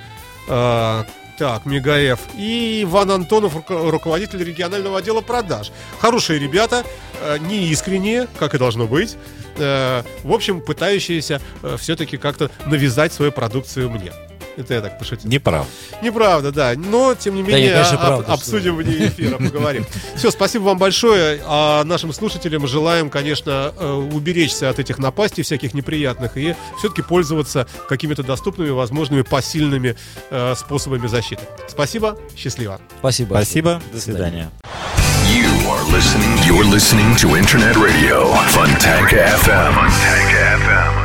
Так, Мегаэф. И Иван Антонов, руко- руководитель регионального отдела продаж. Хорошие ребята, э, неискренние, как и должно быть. Э, в общем, пытающиеся все-таки как-то навязать свою продукцию мне. Это я так пошутил. Неправ. Неправда, да. Но, тем не Да менее, нет, конечно, об- правда, что- обсудим вне эфира, поговорим. Все, спасибо вам большое. А нашим слушателям желаем, конечно, э, уберечься от этих напастей всяких неприятных и все-таки пользоваться какими-то доступными, возможными, посильными э, способами защиты. Спасибо, счастливо. Спасибо. Спасибо. До свидания. You are listening. You're listening to Internet Radio Funtank FM. Funtank FM.